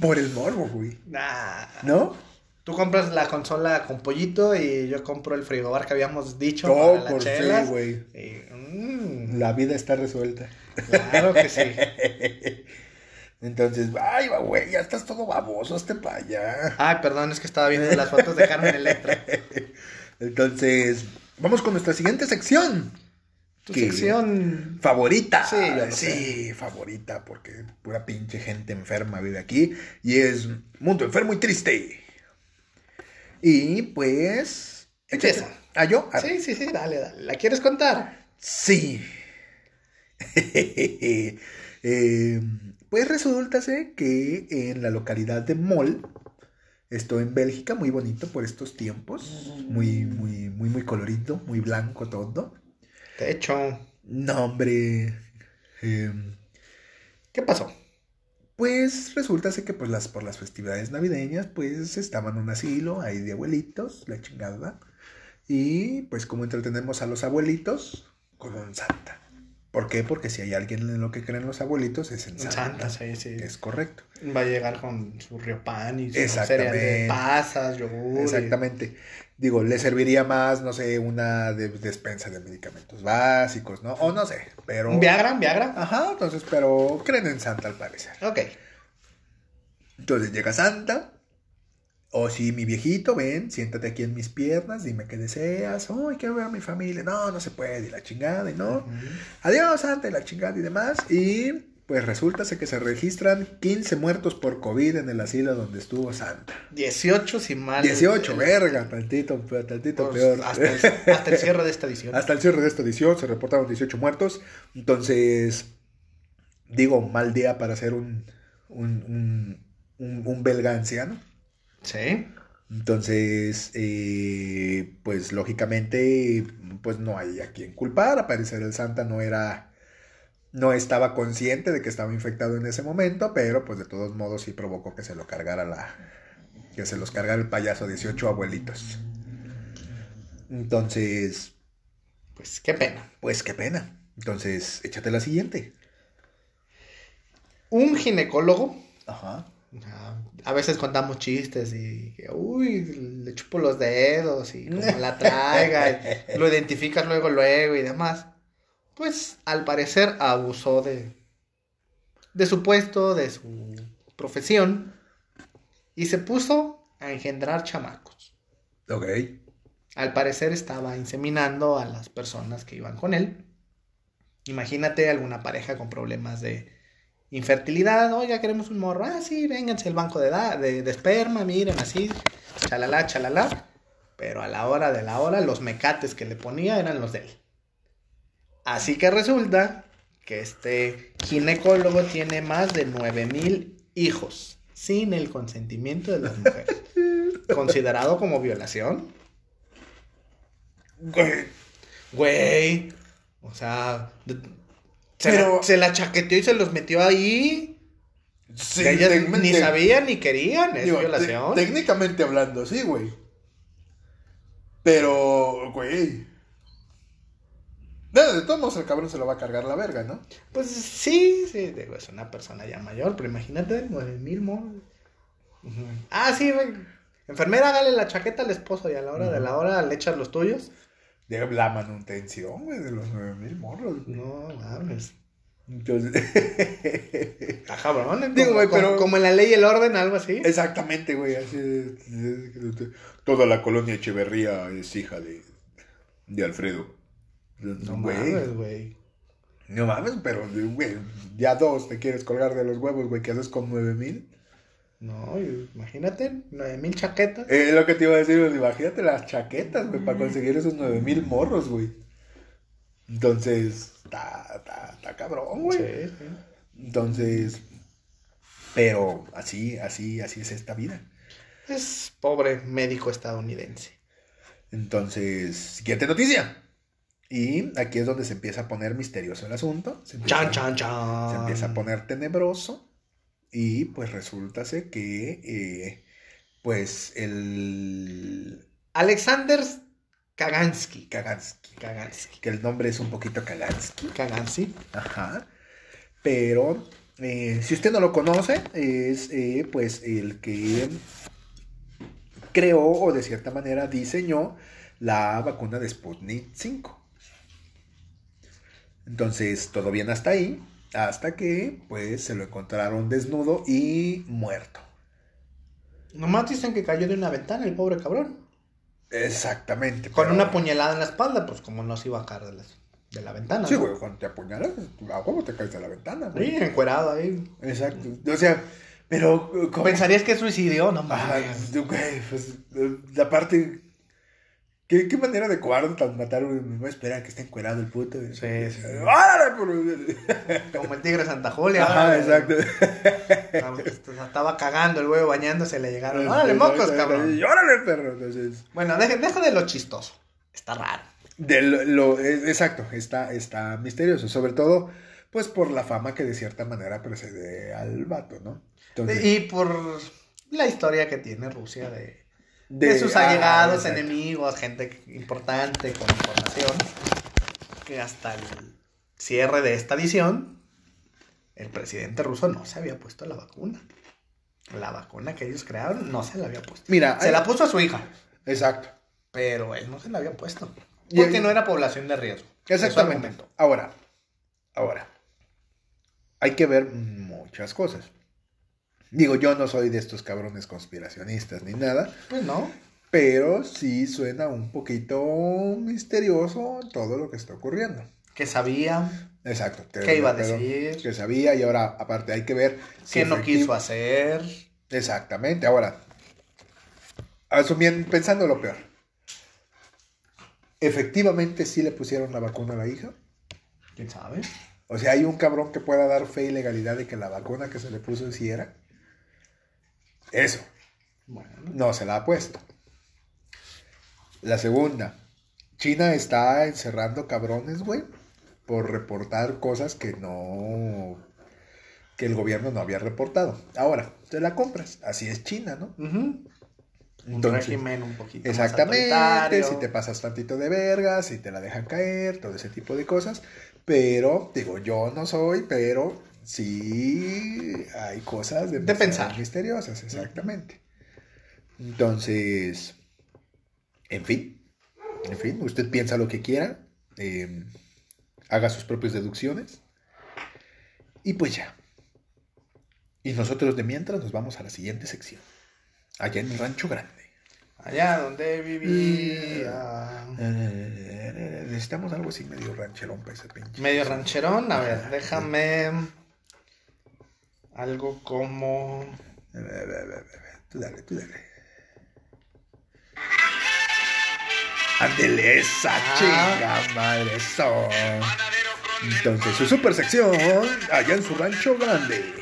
Por el morbo, güey. Nah. ¿No? Tú compras la consola con pollito y yo compro el frigobar que habíamos dicho No, para las por chelas. güey. Y, mm, La vida está resuelta. claro que sí. Entonces, ay, güey, ya estás todo baboso, hazte para allá. Ay, perdón, es que estaba viendo las fotos de Carmen Electra. Entonces, vamos con nuestra siguiente sección. Tu ¿Qué? sección. Favorita. Sí, yo favorita, porque pura pinche gente enferma vive aquí. Y es Mundo Enfermo y Triste. Y pues. Empieza. ¿Ah, yo? Ah, Sí, sí, sí, dale, dale. ¿La quieres contar? Sí. Eh, pues resulta que en la localidad de Mol, esto en Bélgica, muy bonito por estos tiempos, muy, muy, muy, muy colorido, muy blanco todo. De hecho, No, hombre. eh, ¿qué pasó? pues resulta que pues las, por las festividades navideñas, pues estaban en un asilo ahí de abuelitos, la chingada. Y pues como entretenemos a los abuelitos con un santa. ¿Por qué? Porque si hay alguien en lo que creen los abuelitos es en En Santa. Santa, sí, sí. Es correcto. Va a llegar con su río pan y su cereal de pasas, yogur. y- Exactamente. Digo, le serviría más, no sé, una de- despensa de medicamentos básicos, ¿no? O no sé, pero... ¿Un Viagra? ¿Un Viagra? Ajá, entonces, pero creen en Santa al parecer. Ok. Entonces llega Santa. O si mi viejito, ven, siéntate aquí en mis piernas, dime qué deseas. Ay, quiero ver a mi familia. No, no se puede, y la chingada, y no. Ujú. Adiós, Santa, y la chingada y demás. Y pues resulta que se registran 15 muertos por COVID en el asilo donde estuvo Santa. 18 sin mal. 18, eh, verga, tantito, tantito pues, peor. Hasta el, hasta el cierre de esta edición. Hasta el cierre de esta edición se reportaron 18 muertos. Entonces, digo, mal día para ser un, un, un, un- un belga anciano. Sí. Entonces, eh, pues lógicamente, pues no hay a quien culpar. A parecer el Santa no era, no estaba consciente de que estaba infectado en ese momento, pero pues de todos modos sí provocó que se lo cargara la, que se los cargara el payaso 18 abuelitos. Entonces, Pues qué pena. pues qué pena. Entonces, échate la siguiente. Un ginecólogo. Ajá. A veces contamos chistes y uy, le chupo los dedos y como la traiga, y lo identificas luego, luego y demás. Pues al parecer abusó de, de su puesto, de su profesión y se puso a engendrar chamacos. Ok. Al parecer estaba inseminando a las personas que iban con él. Imagínate alguna pareja con problemas de infertilidad. Oiga, queremos un morro. Ah, sí, vénganse al banco de, da- de, de esperma, miren, así. Chalala, chalala. Pero a la hora de la hora, los mecates que le ponía eran los de él. Así que resulta que este ginecólogo tiene más de 9000 hijos sin el consentimiento de las mujeres. Considerado como violación. Güey. Güey. O sea, Se, Pero- la, se la chaqueteó y se los metió ahí. Sí, Que ellas ni sabían ni querían. Es digo, violación. técnicamente hablando, sí, güey. Pero, güey. De, de todos modos, el cabrón se lo va a cargar la verga, ¿no? Pues sí, sí, digo, es una persona ya mayor, pero imagínate, nueve mil. Ah, sí, güey. Enfermera, hágale la chaqueta al esposo y a la hora de la hora le echas los tuyos. De la manutención, güey, de los 9000 morros. No, mames. Entonces. Está cabrón, ¿eh? Digo, Como- güey, pero- Como en la ley y el orden, algo así. Exactamente, güey. Así Toda la colonia Echeverría es hija de, de Alfredo. No güey. mames, güey. No mames, pero, güey, ya dos te quieres colgar de los huevos, güey. ¿Qué haces con nueve mil? No, imagínate, nueve mil chaquetas. Es lo que te iba a decir, güey, imagínate las chaquetas, güey, para conseguir esos nueve mil morros, güey. Entonces, está, cabrón, güey. Sí, sí. Entonces, pero así, así, así es esta vida. Es pobre médico estadounidense. Entonces, siguiente noticia. Y aquí es donde se empieza a poner misterioso el asunto. Se empieza, Chan, chan, chan. se empieza a poner tenebroso. Y pues resulta ser que, eh, pues, el Alexander Kagansky. Kagansky, Kagansky. que el nombre es un poquito Kagansky. Kagansky. Ajá. Pero, eh, si usted no lo conoce, es eh, pues el que creó o de cierta manera diseñó la vacuna de Sputnik 5. Entonces, todo bien hasta ahí, hasta que pues se lo encontraron desnudo y muerto. Nomás dicen que cayó de una ventana el pobre cabrón. Exactamente. Con pero- una puñalada en la espalda, pues como no se iba a caer de la, de la ventana. Sí, ¿no? güey, cuando te apuñalas, a huevo te caes de la ventana, güey. Sí, encuerado ahí. Exacto. O sea, pero... ¿cómo? Pensarías que es suicidio, no mames. güey, pues, aparte, ¿qué, qué manera de cobarde tan matar, güey? Me voy a esperar a que esté encuerado el puto. güey. Sí, sí. ¡Órale, por- Como el tigre Santa Julia. Ajá, güey. exacto. Ah, pues, Estaba cagando el güey bañándose, le llegaron. ¡Órale, mocos, cabrón! Y ¡Órale, perro! Entonces, Bueno, deja, deja de lo chistoso. Está raro. de lo, lo- exacto, está, está misterioso, sobre todo, pues, por la fama que de cierta manera precede al vato, ¿no? Entonces, Y por la historia que tiene Rusia de, de, de- sus ah, allegados, enemigos, gente importante con información. Que hasta el cierre de esta edición, el presidente ruso no se había puesto la vacuna. La vacuna que ellos crearon no se la había puesto. Mira, Se hay- la puso a su hija, Exacto. pero él no se la había puesto. Porque no era población de riesgo. Exactamente. Ahora, ahora, hay que ver muchas cosas. Digo, yo no soy de estos cabrones conspiracionistas ni nada, Pues no. pero sí suena un poquito misterioso todo lo que está ocurriendo. Que sabía, Exacto. qué iba a decir, Que sabía y ahora, aparte, hay que ver si qué no quiso hacer. Exactamente. Ahora, asumiendo, pensando lo peor. Efectivamente, sí le pusieron la vacuna a la hija. ¿Quién sabe? O sea, hay un cabrón que pueda dar fe y legalidad de que la vacuna que se le puso sí era. Eso, Bueno. no se la ha puesto. La segunda, China está encerrando cabrones, güey, por reportar cosas que no. que el gobierno no había reportado. Ahora, te la compras. Así es China, ¿no? Entonces, régimen un poquito Exactamente, si te pasas tantito de verga, si te la dejan caer, todo ese tipo de cosas. Pero, digo, yo no soy, pero sí hay cosas de, De pensar. misteriosas, exactamente. Entonces, en fin, en fin, usted piensa lo que quiera, eh, haga sus propias deducciones y pues ya. Y nosotros de mientras nos vamos a la siguiente sección, allá en el Rancho Grande. Allá donde vivía. Eh, necesitamos algo así medio rancherón para ese pinche. Medio rancherón. A ver, déjame. Algo como. Tú dale, tú dale. Ándele esa Ah. chinga madre, eso. Entonces, su super sección, allá en su rancho grande.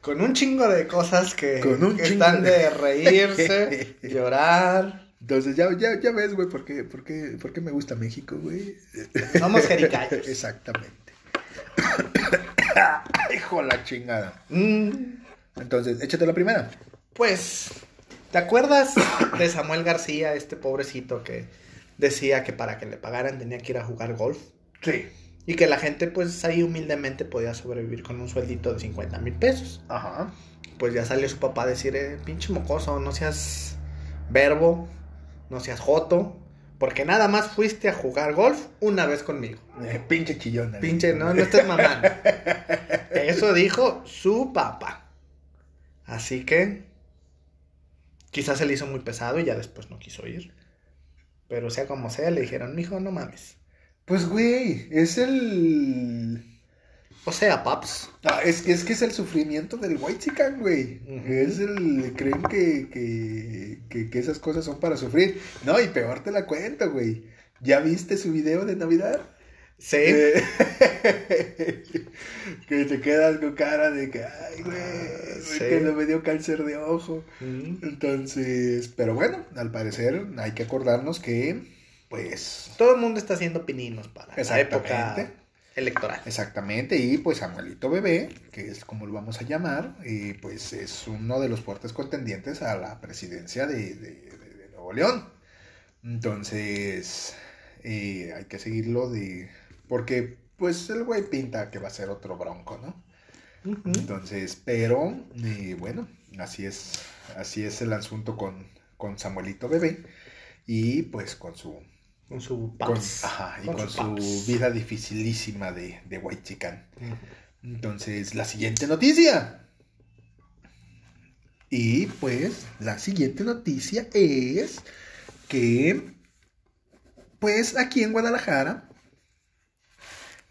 Con un chingo de cosas que, Con un que chingo están de- de reírse, llorar. Entonces, ya, ya, ya ves, güey, por qué, por, qué, por qué me gusta México, güey. Somos jericayos. Exactamente. Hijo la chingada. Mm, Entonces, échate la primera. pues, ¿te acuerdas de Samuel García, este pobrecito que decía que para que le pagaran tenía que ir a jugar golf? Sí. Y que la gente, pues ahí humildemente podía sobrevivir con un sueldito de 50 mil pesos. Ajá. Pues ya salió su papá a decir, eh, pinche mocoso, no seas verbo, no seas joto, porque nada más fuiste a jugar golf una vez conmigo. Eh, pinche chillona. Pinche, no, no estés mamando. Eso dijo su papá. Así que quizás se le hizo muy pesado y ya después no quiso ir. Pero sea como sea, le dijeron, mijo, no mames. Pues, güey, es el. O sea, paps. Ah, es que es que es el sufrimiento del white chican, güey. Es el. Creen que, que, que, que esas cosas son para sufrir. No, y peor te la cuento, güey. ¿Ya viste su video de Navidad? Sí. Eh, que te quedas con cara de que, ay, güey, Sí. que no me dio cáncer de ojo. Entonces, pero bueno, al parecer hay que acordarnos que, pues, Todo el mundo está haciendo pininos para la época. Electoral. exactamente, y pues Samuelito Bebé, que es como lo vamos a llamar, y pues es uno de los fuertes contendientes a la presidencia de, de- de- de Nuevo León. Entonces, eh, hay que seguirlo de, porque pues el güey pinta que va a ser otro bronco, ¿no? Entonces, pero eh, bueno, así es, así es el asunto con, con Samuelito Bebé y pues con su, Con su con, ajá, y Con su vida dificilísima de, de White. Entonces, la siguiente noticia. Y pues, la siguiente noticia es que, pues, aquí en Guadalajara,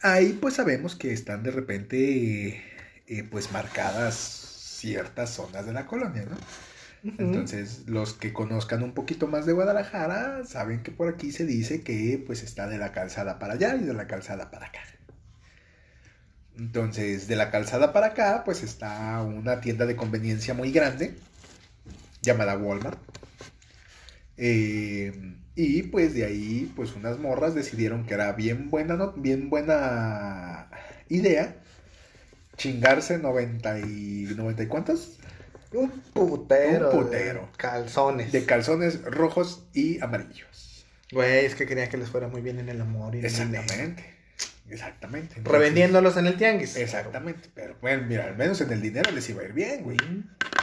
ahí pues sabemos que están de repente, eh, pues, marcadas ciertas zonas de la colonia, ¿no? Entonces, los que conozcan un poquito más de Guadalajara saben que por aquí se dice que pues está de la calzada para allá y de la calzada para acá. Entonces, de la calzada para acá, pues está una tienda de conveniencia muy grande llamada Walmart. Eh, y pues de ahí, pues unas morras decidieron que era bien buena, no- bien buena idea chingarse 90 y 90 y cuántos Un putero. Un putero. de Calzones. de calzones rojos y amarillos. Güey, es que quería que les fuera muy bien en el amor y en el. Exactamente. Exactamente. Entonces, Revendiéndolos en el tianguis. Exactamente. Pero bueno, mira, al menos en el dinero les iba a ir bien, güey.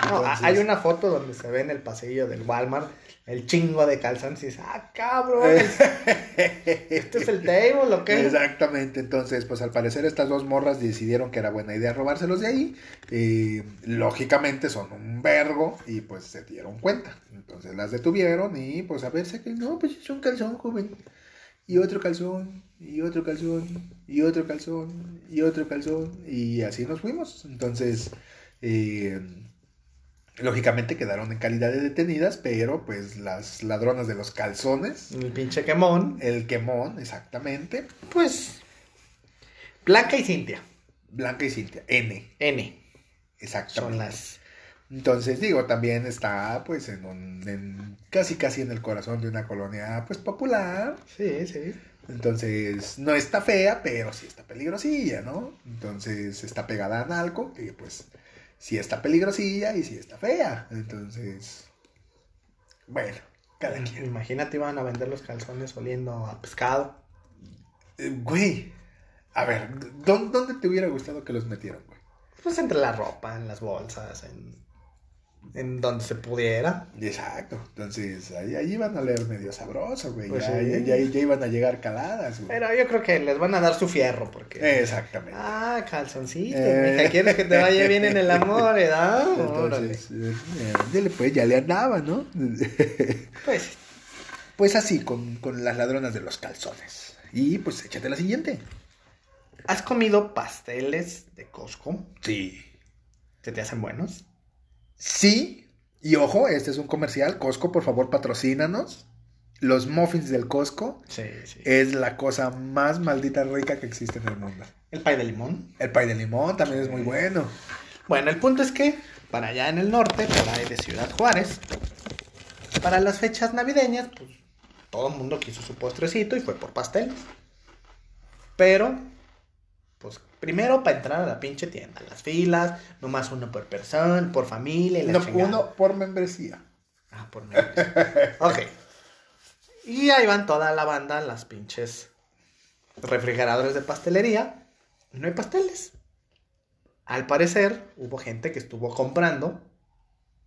No, hay una foto donde se ve en el pasillo del Walmart el chingo de dices, ah, cabrón, ¿este es el table o qué? Exactamente, entonces, pues al parecer estas dos morras decidieron que era buena idea robárselos de ahí. Lógicamente son un vergo y pues se dieron cuenta. Entonces las detuvieron y pues a ver, que no, pues es un calzón, joven. Y otro calzón, y otro calzón, y otro calzón, y otro calzón. Y así nos fuimos. Entonces, eh, lógicamente quedaron en calidad de detenidas, pero pues las ladronas de los calzones, El pinche quemón. el quemón, exactamente. Pues, Blanca y Cintia, Blanca y Cintia, N, N, exactamente. son las... Entonces, digo, también está pues en un, en- casi casi en el corazón de una colonia pues popular. Sí, sí. Entonces, no está fea, pero sí está peligrosilla, ¿no? Entonces, está pegada a Nalco, que pues sí está peligrosilla y sí está fea. Entonces, bueno, cada quien. Imagínate, iban a vender los calzones oliendo a pescado. Eh, güey, a ver, ¿dó- ¿dónde te hubiera gustado que los metieran, güey? Pues entre la ropa, en las bolsas, en, en donde se pudiera. Exacto, entonces ahí, ahí iban a leer medio sabroso, güey. Pues ya, sí. ya, ya- ya iban a llegar caladas, güey. Pero yo creo que les van a dar su fierro, porque... Exactamente. Ah, calzoncitos, Eh. mija, ¿quieres que te vaya bien en el amor, verdad? Órale. Entonces, eh, pues ya le andaba, ¿no? Pues, pues así, con, con las ladronas de los calzones. Y pues échate la siguiente. ¿has comido pasteles de Costco? Sí. ¿Se te hacen buenos? Sí. Y ojo, este es un comercial. Costco, por favor, patrocínanos. Los muffins del Costco Sí, sí. es la cosa más maldita rica que existe en el mundo. ¿El pay de limón? El pay de limón también es muy bueno. Bueno, el punto es que para allá en el norte, por ahí de Ciudad Juárez, para las fechas navideñas, pues todo el mundo quiso su postrecito y fue por pasteles. Pero, Primero para entrar a la pinche tienda, las filas, nomás uno por persona, por familia. la No, chingada. uno por membresía. Ah, por medio. ok. Y ahí van toda la banda, las pinches refrigeradores de pastelería. Y no hay pasteles. Al parecer, hubo gente que estuvo comprando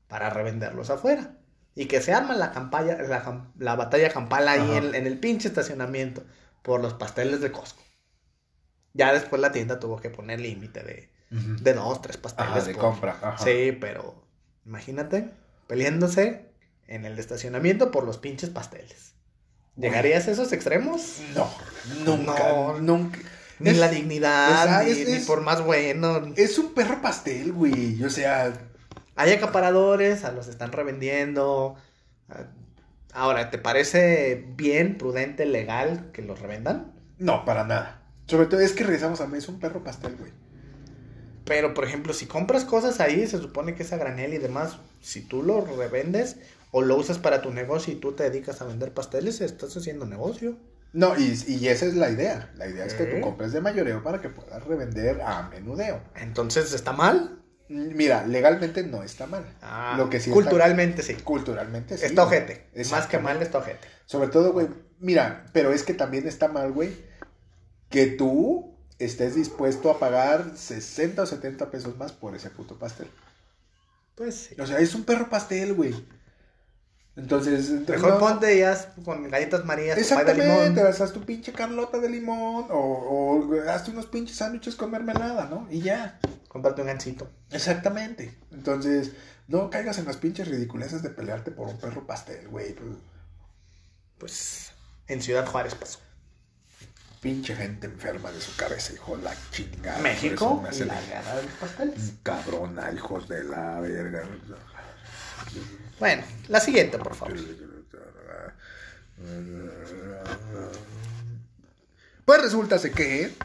para revenderlos afuera. Y que se arma la, campaña, la, la batalla campal ahí en, en el pinche estacionamiento por los pasteles de Costco. Ya después la tienda tuvo que poner límite de, de dos, tres pasteles. Ajá, de por- compra. Ajá. Sí, pero imagínate peleándose en el estacionamiento por los pinches pasteles. ¿Llegarías a esos extremos? No, nunca, No. nunca. Ni Es- la dignidad, es- ni, es- ni por más bueno. Es un perro pastel, güey. O sea, Hay acaparadores, a los están revendiendo. Ah, Ahora, ¿te parece bien, prudente, legal que los revendan? no, para nada. Sobre todo es que regresamos a mí, es un perro pastel, güey. Pero, por ejemplo, si compras cosas ahí, se supone que es a granel y demás. Si tú lo revendes o lo usas para tu negocio y tú te dedicas a vender pasteles, estás haciendo negocio. No, y, y esa es la idea. La idea es que tú compres de mayoreo para que puedas revender a menudeo. Entonces, ¿está mal? Mira, legalmente no está mal. Ah, Lo que sí está- culturalmente sí. Culturalmente sí. está ojete. Más que mal, está ojete. Sobre todo, güey, mira, pero es que también está mal, güey, que tú estés dispuesto a pagar 60 o 70 pesos más por ese puto pastel. Pues sí. O sea, es un perro pastel, güey. Entonces, entonces, Mejor no- ponte ya con galletas marías, pay de Exactamente, limón. haz tu pinche carlota de limón o, o hazte unos pinches sándwiches con mermelada, ¿no? Y ya. Cómprate un gancito. Exactamente. Entonces, no caigas en las pinches ridiculeces de pelearte por un perro pastel, güey. Pues, Pues en Ciudad Juárez pasó. Pinche gente enferma de su cabeza, hijo de la chingada. México y la guerra de los pasteles. Cabrona, hijos de la verga. Bueno, la siguiente, por favor. Pues resulta que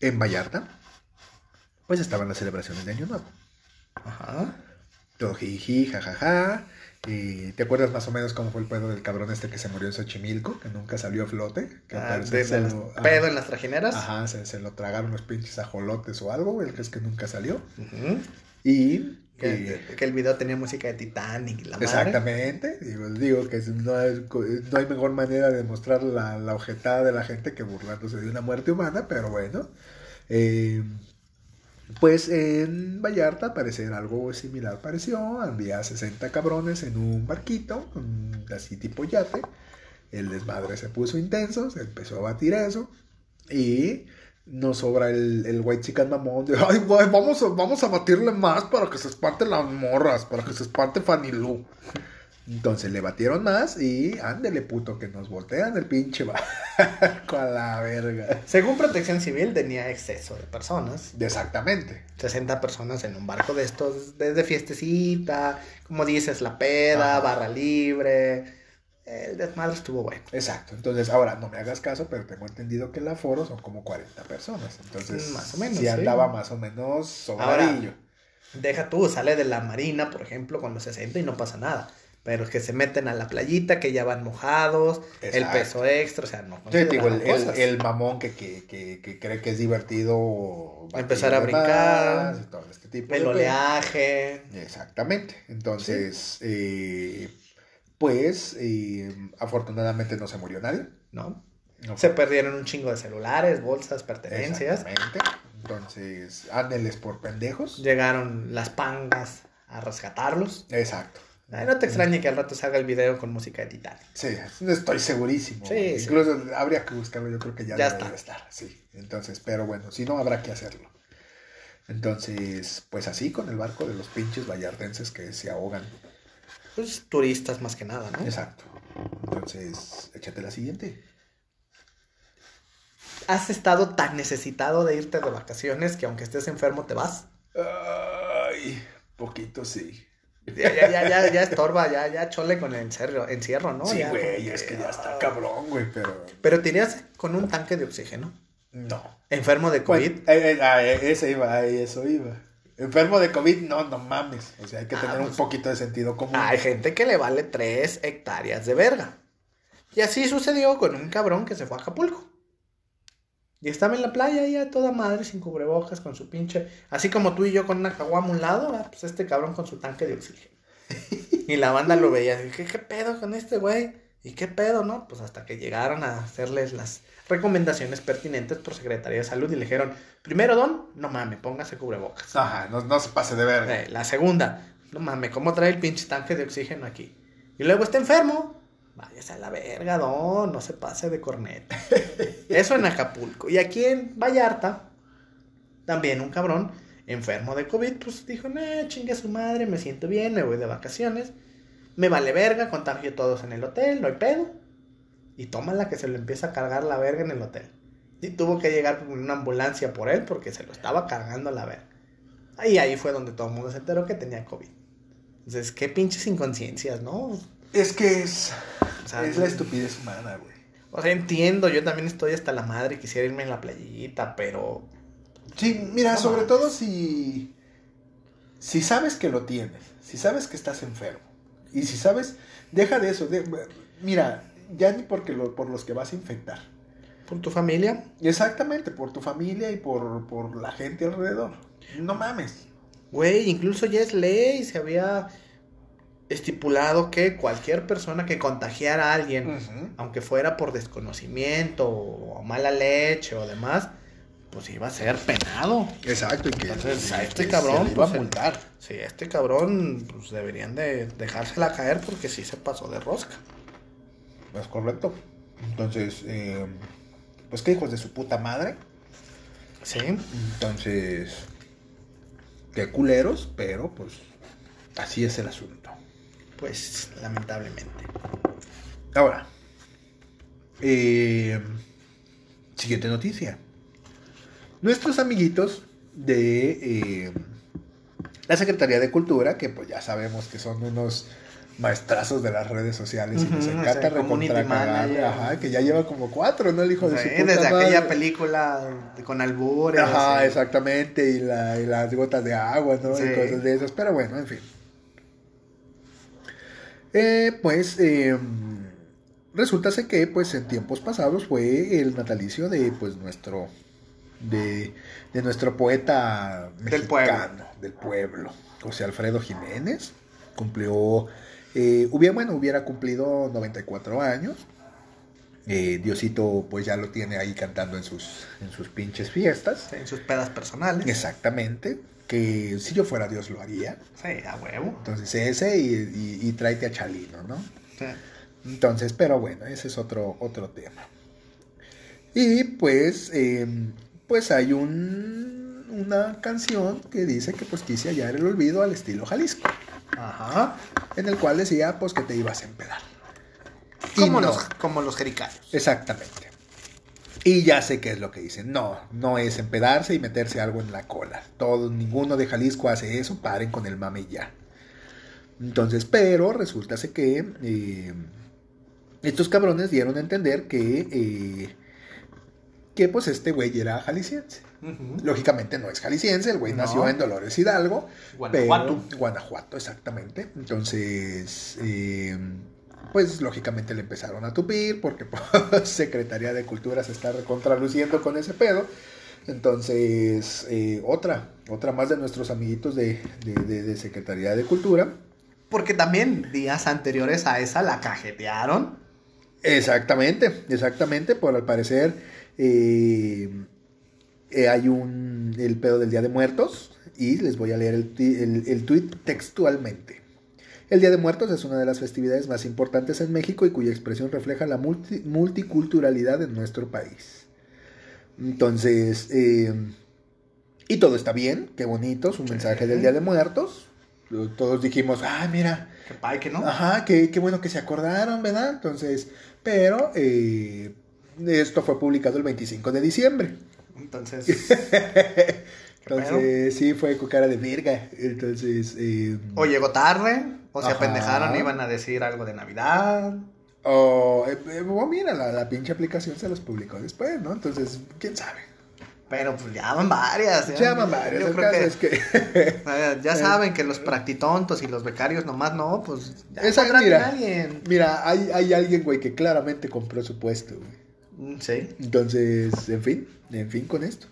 en Vallarta, pues estaban las celebraciones de Año Nuevo. Ajá. Todo jiji, jajaja. Y ¿te acuerdas más o menos cómo fue el pedo del cabrón este que se murió en Xochimilco? Que nunca salió a flote. Que Ah, de- se lo- pedo en las trajineras. Ajá, se, se lo tragaron los pinches ajolotes o algo, el que es que nunca salió. Y... Que, eh, que el video tenía música de Titanic y la madre. Exactamente, digo, digo que no, es- no hay mejor manera de demostrar la, la ojetada de la gente que burlándose de una muerte humana, pero bueno. Eh, pues en Vallarta, al parecer algo similar pareció. Había 60 cabrones en un barquito, así tipo yate. El desmadre se puso intenso, se empezó a batir eso. Y nos sobra el, el white chicken mamón de, ay, vamos a, vamos a batirle más para que se espanten las morras, para que se espante Fanny. Entonces le batieron más y ándele puto que nos voltean el pinche barco a la verga. Según Protección Civil, tenía exceso de personas. Exactamente. 60 personas en un barco de estos, desde fiestecita, como dices, la peda, Ajá. barra libre. El desmadre estuvo bueno. Exacto. Entonces, ahora no me hagas caso, pero tengo entendido que el aforo son como 40 personas. Entonces, Más o menos, sí. andaba más o menos sobradillo. Deja tú, sale de la marina, por ejemplo, con los 60 y no pasa nada. Pero que se meten a la playita, que ya van mojados, el peso extra, o sea, no te digo, el, el- el mamón que, que, que, que cree que es divertido Empezar a brincar, y todo este tipo El de oleaje. Exactamente. Entonces, eh, pues, eh, afortunadamente no se murió nadie. ¿no? No Se perdieron un chingo de celulares, bolsas, pertenencias. Exactamente. Entonces, ándeles por pendejos. Llegaron las pangas a rescatarlos. Exacto. Ay, no te extrañe que al rato salga el video con música Titanic. Sí, estoy segurísimo. Sí, sí. Incluso habría que buscarlo, yo creo que ya, Ya debe está. estar. Sí. Entonces, pero bueno, si no, habrá que hacerlo. Entonces, pues así con el barco de los pinches vallardenses que se ahogan. Pues turistas más que nada, ¿no? Exacto. Entonces, échate la siguiente. ¿Has estado tan necesitado de irte de vacaciones que aunque estés enfermo te vas? Ay, poquito sí. Ya, ya, ya, ya, ya estorba, ya, ya chole con el encierro, encierro ¿no? sí, güey, es que ya está cabrón, güey, pero Pero te irías con un tanque de oxígeno. no. Enfermo de COVID. Bueno, eh, eh, ah, eh, ese iba, a eso iba. Enfermo de COVID, no, no mames. O sea, hay que Ah, tener un pues- poquito de sentido común. Hay gente que le vale tres hectáreas de verga. Y así sucedió con un cabrón que se fue a Acapulco. Y estaba en la playa ahí a toda madre, sin cubrebocas, con su pinche. Así como tú y yo con una caguama a un lado, ah, pues este cabrón con su tanque de oxígeno. y la banda lo veía. Dije, ¿qué pedo con este güey? ¿Y qué pedo, no? Pues hasta que llegaron a hacerles las recomendaciones pertinentes por Secretaría de Salud y le dijeron: primero, don, no mames, póngase cubrebocas. Ajá, no, no se pase de verga. Eh, la segunda, no mames, ¿cómo trae el pinche tanque de oxígeno aquí? Y luego está enfermo. Váyase a la verga, don, no se pase de corneta. Eso en Acapulco. Y aquí en Vallarta, también un cabrón enfermo de COVID, pues dijo, no, chingue a su madre, me siento bien, me voy de vacaciones. Me vale verga, contagio todos en el hotel, no hay pedo. Y toma la que se lo empieza a cargar la verga en el hotel. Y tuvo que llegar una ambulancia por él porque se lo estaba cargando la verga. Ahí, ahí fue donde todo el mundo se enteró que tenía COVID. Entonces, qué pinches inconsciencias, ¿no? Es que es. Es la estupidez humana, güey. O sea, entiendo, yo también estoy hasta la madre, quisiera irme en la playita, pero. Sí, mira, sobre todo si. Si sabes que lo tienes, si sabes que estás enfermo, y si sabes, deja de eso. mira, ya ni porque lo, por los que vas a infectar. ¿Por tu familia? Exactamente, por tu familia y por, por la gente alrededor. No mames. Güey, incluso ya es ley, se había estipulado que cualquier persona que contagiara a alguien, aunque fuera por desconocimiento o mala leche o demás, pues iba a ser penado. Exacto, y que Entonces, a este cabrón iba a pues, multar. Sí, a este cabrón pues deberían de dejársela caer porque sí se pasó de rosca. Es correcto. Entonces, eh, pues qué hijos de su puta madre. Sí. Entonces, qué culeros, pero pues así es el asunto pues lamentablemente. Ahora, eh, siguiente noticia. Nuestros amiguitos de eh, la Secretaría de Cultura, que pues ya sabemos que son unos maestrazos de las redes sociales y les encanta ajá, que ya lleva como cuatro, ¿no? El hijo de su puta Desde aquella película con albures. Ajá, exactamente, y, la, y, las gotas de agua, ¿no? Y cosas de esas, pero bueno, en fin. Eh, pues eh, resulta que pues en tiempos pasados fue el natalicio de pues nuestro de, nuestro poeta mexicano del pueblo, José Alfredo Jiménez. Cumplió eh, hubiera bueno hubiera cumplido 94 años. Eh, Diosito pues ya lo tiene ahí cantando en sus en sus pinches fiestas. En sus pedas personales. Exactamente que si yo fuera Dios lo haría. Sí, a huevo. Entonces ese y, y, tráete a Chalino, ¿no? Sí. Entonces, pero bueno, ese es otro, otro tema. Y pues, em, pues hay un, una canción que dice que pues quise hallar el olvido al estilo Jalisco. Ajá. En el cual decía pues que te ibas a empedar. Como, los, como los jericayos. Exactamente. Y ya sé qué es lo que dicen. No, no es empedarse y meterse algo en la cola. Todo, ninguno de Jalisco hace eso. Paren con el mame ya. Entonces, pero resulta que eh, estos cabrones dieron a entender que, eh, que pues este güey era jalisciense. Lógicamente no es jalisciense, el güey nació en Dolores Hidalgo. Guanajuato. Guanajuato, exactamente. Entonces, eh, pues lógicamente le empezaron a tupir porque pues, Secretaría de Cultura se está recontraluciendo con ese pedo. Entonces, eh, otra, otra más de nuestros amiguitos de, de, Secretaría de Cultura. Porque también días anteriores a esa la cajetearon. Exactamente, exactamente. Por al parecer eh, eh, hay un el pedo del Día de Muertos y les voy a leer el, el, el tweet textualmente. El Día de Muertos es una de las festividades más importantes en México y cuya expresión refleja la multiculturalidad en nuestro país. Entonces, eh, y todo está bien, qué bonito, es un mensaje del Día de Muertos. Todos dijimos, ah, mira. Qué padre que no. Ajá, qué, bueno que se acordaron, ¿verdad? Entonces, pero eh, esto fue publicado el 25 de diciembre. Entonces. Entonces, sí, fue con cara de verga. Entonces. Eh, o llegó tarde. O se apendejaron y iban a decir algo de Navidad. O, eh, eh, mira, la, pinche aplicación se los publicó después, ¿no? Entonces, quién sabe. Pero pues ya van varias. Ya, van varias. Yo creo que, es que... ya saben que los practitontos y los becarios nomás no, pues ya Esa, mira, alguien. Mira, hay, hay alguien, güey, que claramente compró su puesto, güey. Mm, Sí. Entonces, en fin, en fin con esto.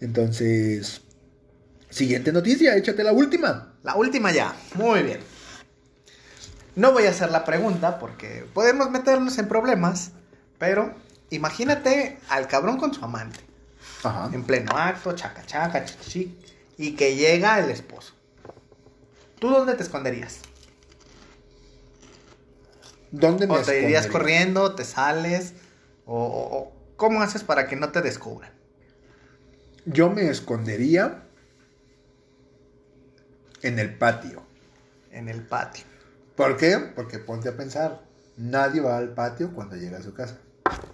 Entonces, siguiente noticia, échate la última. La última ya. Muy bien. No voy a hacer la pregunta porque podemos meternos en problemas, pero imagínate al cabrón con su amante, Ajá. en pleno acto, chaca chaca, chic, chic, y que llega el esposo. ¿Tú dónde te esconderías? ¿Dónde me ¿O te irías corriendo, te sales? O, o- o cómo haces para que no te descubran? Yo me escondería en el patio. En el patio. ¿Por qué? Porque ponte a pensar, nadie va al patio cuando llega a su casa.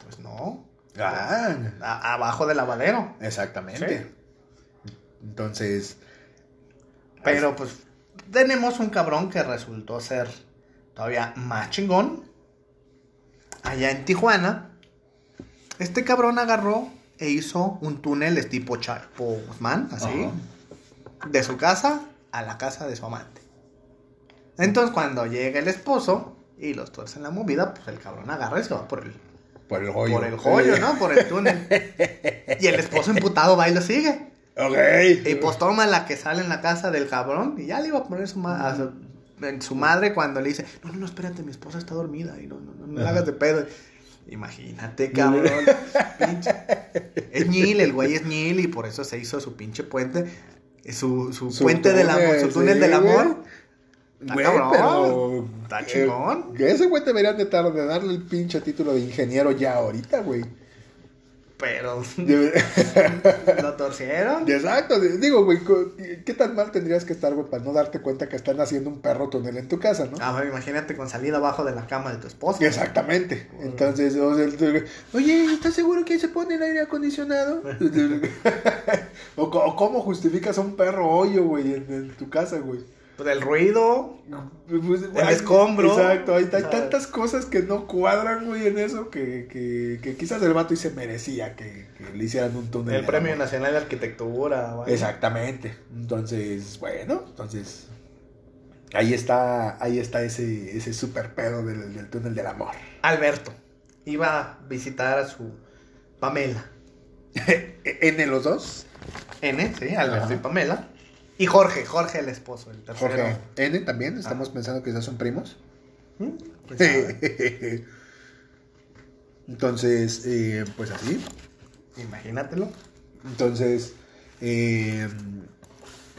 Pues no. Ah, A- abajo del lavadero. exactamente. Entonces, Pero pues tenemos un cabrón que resultó ser todavía más chingón. Allá en Tijuana. Este cabrón agarró e hizo un túnel tipo Chapo Guzmán, así. De su casa a la casa de su amante. Entonces cuando llega el esposo y los tuerce en la movida, pues el cabrón agarra y se va por el, por el joyo. por el joyo, ¿no? Por el túnel. Y el esposo emputado va y lo sigue. Ok. Y pues toma la que sale en la casa del cabrón y ya le iba a poner su, ma- a su, en su madre cuando le dice, no, no, no, espérate, mi esposa está dormida y no, no, no, no le hagas de pedo. Imagínate, cabrón. pinche. Es ñil, el güey es ñil y por eso se hizo su pinche puente. Su, su, Su puente del amor, su túnel, túnel sí, del amor. Güey. Pero. Está eh, chingón. ese güey deberían de, tar- de darle el pinche título de ingeniero ya ahorita, güey. Pero lo torcieron. Exacto, digo, güey, ¿qué tan mal tendrías que estar, güey, para no darte cuenta que están haciendo un perro túnel en tu casa, no? A ver, imagínate con salida abajo de la cama de tu esposa. Exactamente. Entonces, o sea, oye, ¿estás seguro que se pone el aire acondicionado? o, cómo justificas a un perro hoyo, güey, en, en tu casa, güey. Pues el ruido. Pues, El escombro. Exacto, hay, tantas cosas que no cuadran, güey, en eso que, que, que quizás el vato y se merecía que, que le hicieran un túnel. El Premio. Nacional de Arquitectura. Exactamente. Entonces, bueno, entonces ahí está, ahí está ese, ese super pedo del, del túnel del amor. Alberto iba a visitar a su Pamela. ¿En los dos? N, sí, Alberto Ajá. y Pamela. Y Jorge, Jorge el esposo, el tercero. Jorge. N también, estamos pensando que ya son primos. ¿Mm? Pues. Entonces, eh, pues así. imagínatelo. Entonces, eh,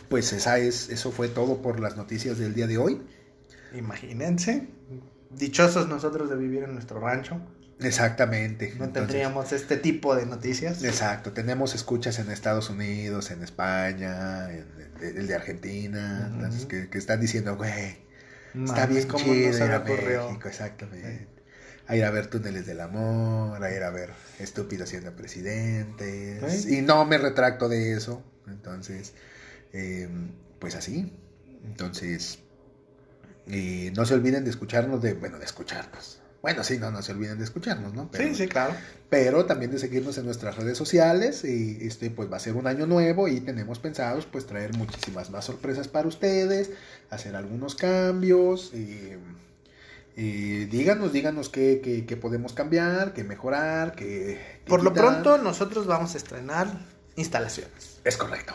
pues esa es, eso fue todo por las noticias del día de hoy. Imagínense. Dichosos nosotros de vivir en nuestro rancho. Exactamente. No Entonces, tendríamos este tipo de noticias. Exacto, tenemos escuchas en Estados Unidos, en España, en, en- el de Argentina, entonces, que, que están diciendo, güey, está bien cómo chido no ir a. México, exactamente. A ir a ver túneles del amor, a ir a ver estúpidos siendo presidentes. Sí. Y no me retracto de eso. Entonces, eh, pues así. Entonces, eh, no se olviden de escucharnos, de, bueno, de escucharnos. Bueno, sí, no, no se olviden de escucharnos, ¿no? Sí, sí, claro. pero también de seguirnos en nuestras redes sociales y este pues va a ser un año nuevo y tenemos pensados pues traer muchísimas más sorpresas para ustedes hacer algunos cambios y, y díganos díganos qué, qué- qué podemos cambiar qué mejorar qué, qué Por lo pronto, nosotros vamos a estrenar instalaciones. es correcto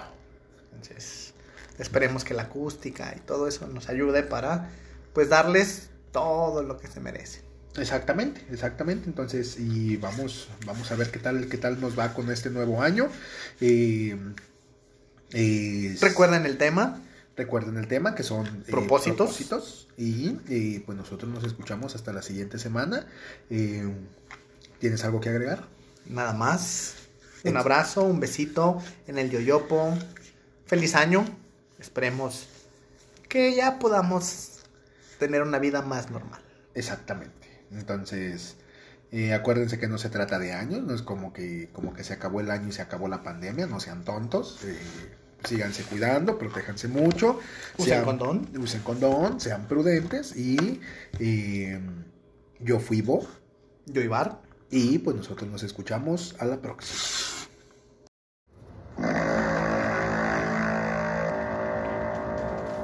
Entonces, esperemos que la acústica y todo eso nos ayude para, pues, darles todo lo que se merece. Exactamente exactamente entonces y vamos vamos a ver qué tal qué tal nos va con este nuevo año y, y- Recuerden el tema. Recuerden el tema que son eh, Propósitos. propósitos. y eh, pues nosotros nos escuchamos hasta la siguiente semana. Eh, ¿Tienes algo que agregar? Nada más. Un abrazo, un besito en el yoyopo. Feliz año. Esperemos que ya podamos tener una vida más normal. Exactamente. Entonces, eh, acuérdense que no se trata de años, no es como que, como que se acabó el año y se acabó la pandemia, no sean tontos. eh, síganse cuidando, protéjanse mucho. Usen condón. Usen condón, sean prudentes y eh, yo fui Bo Yo, Ibar. y pues nosotros nos escuchamos a la próxima.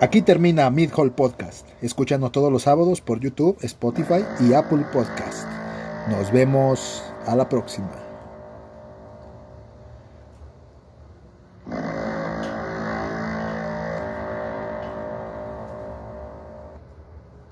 Aquí termina Mid Hall Podcast. Escúchanos todos los sábados por YouTube, Spotify y Apple Podcast. Nos vemos A la próxima.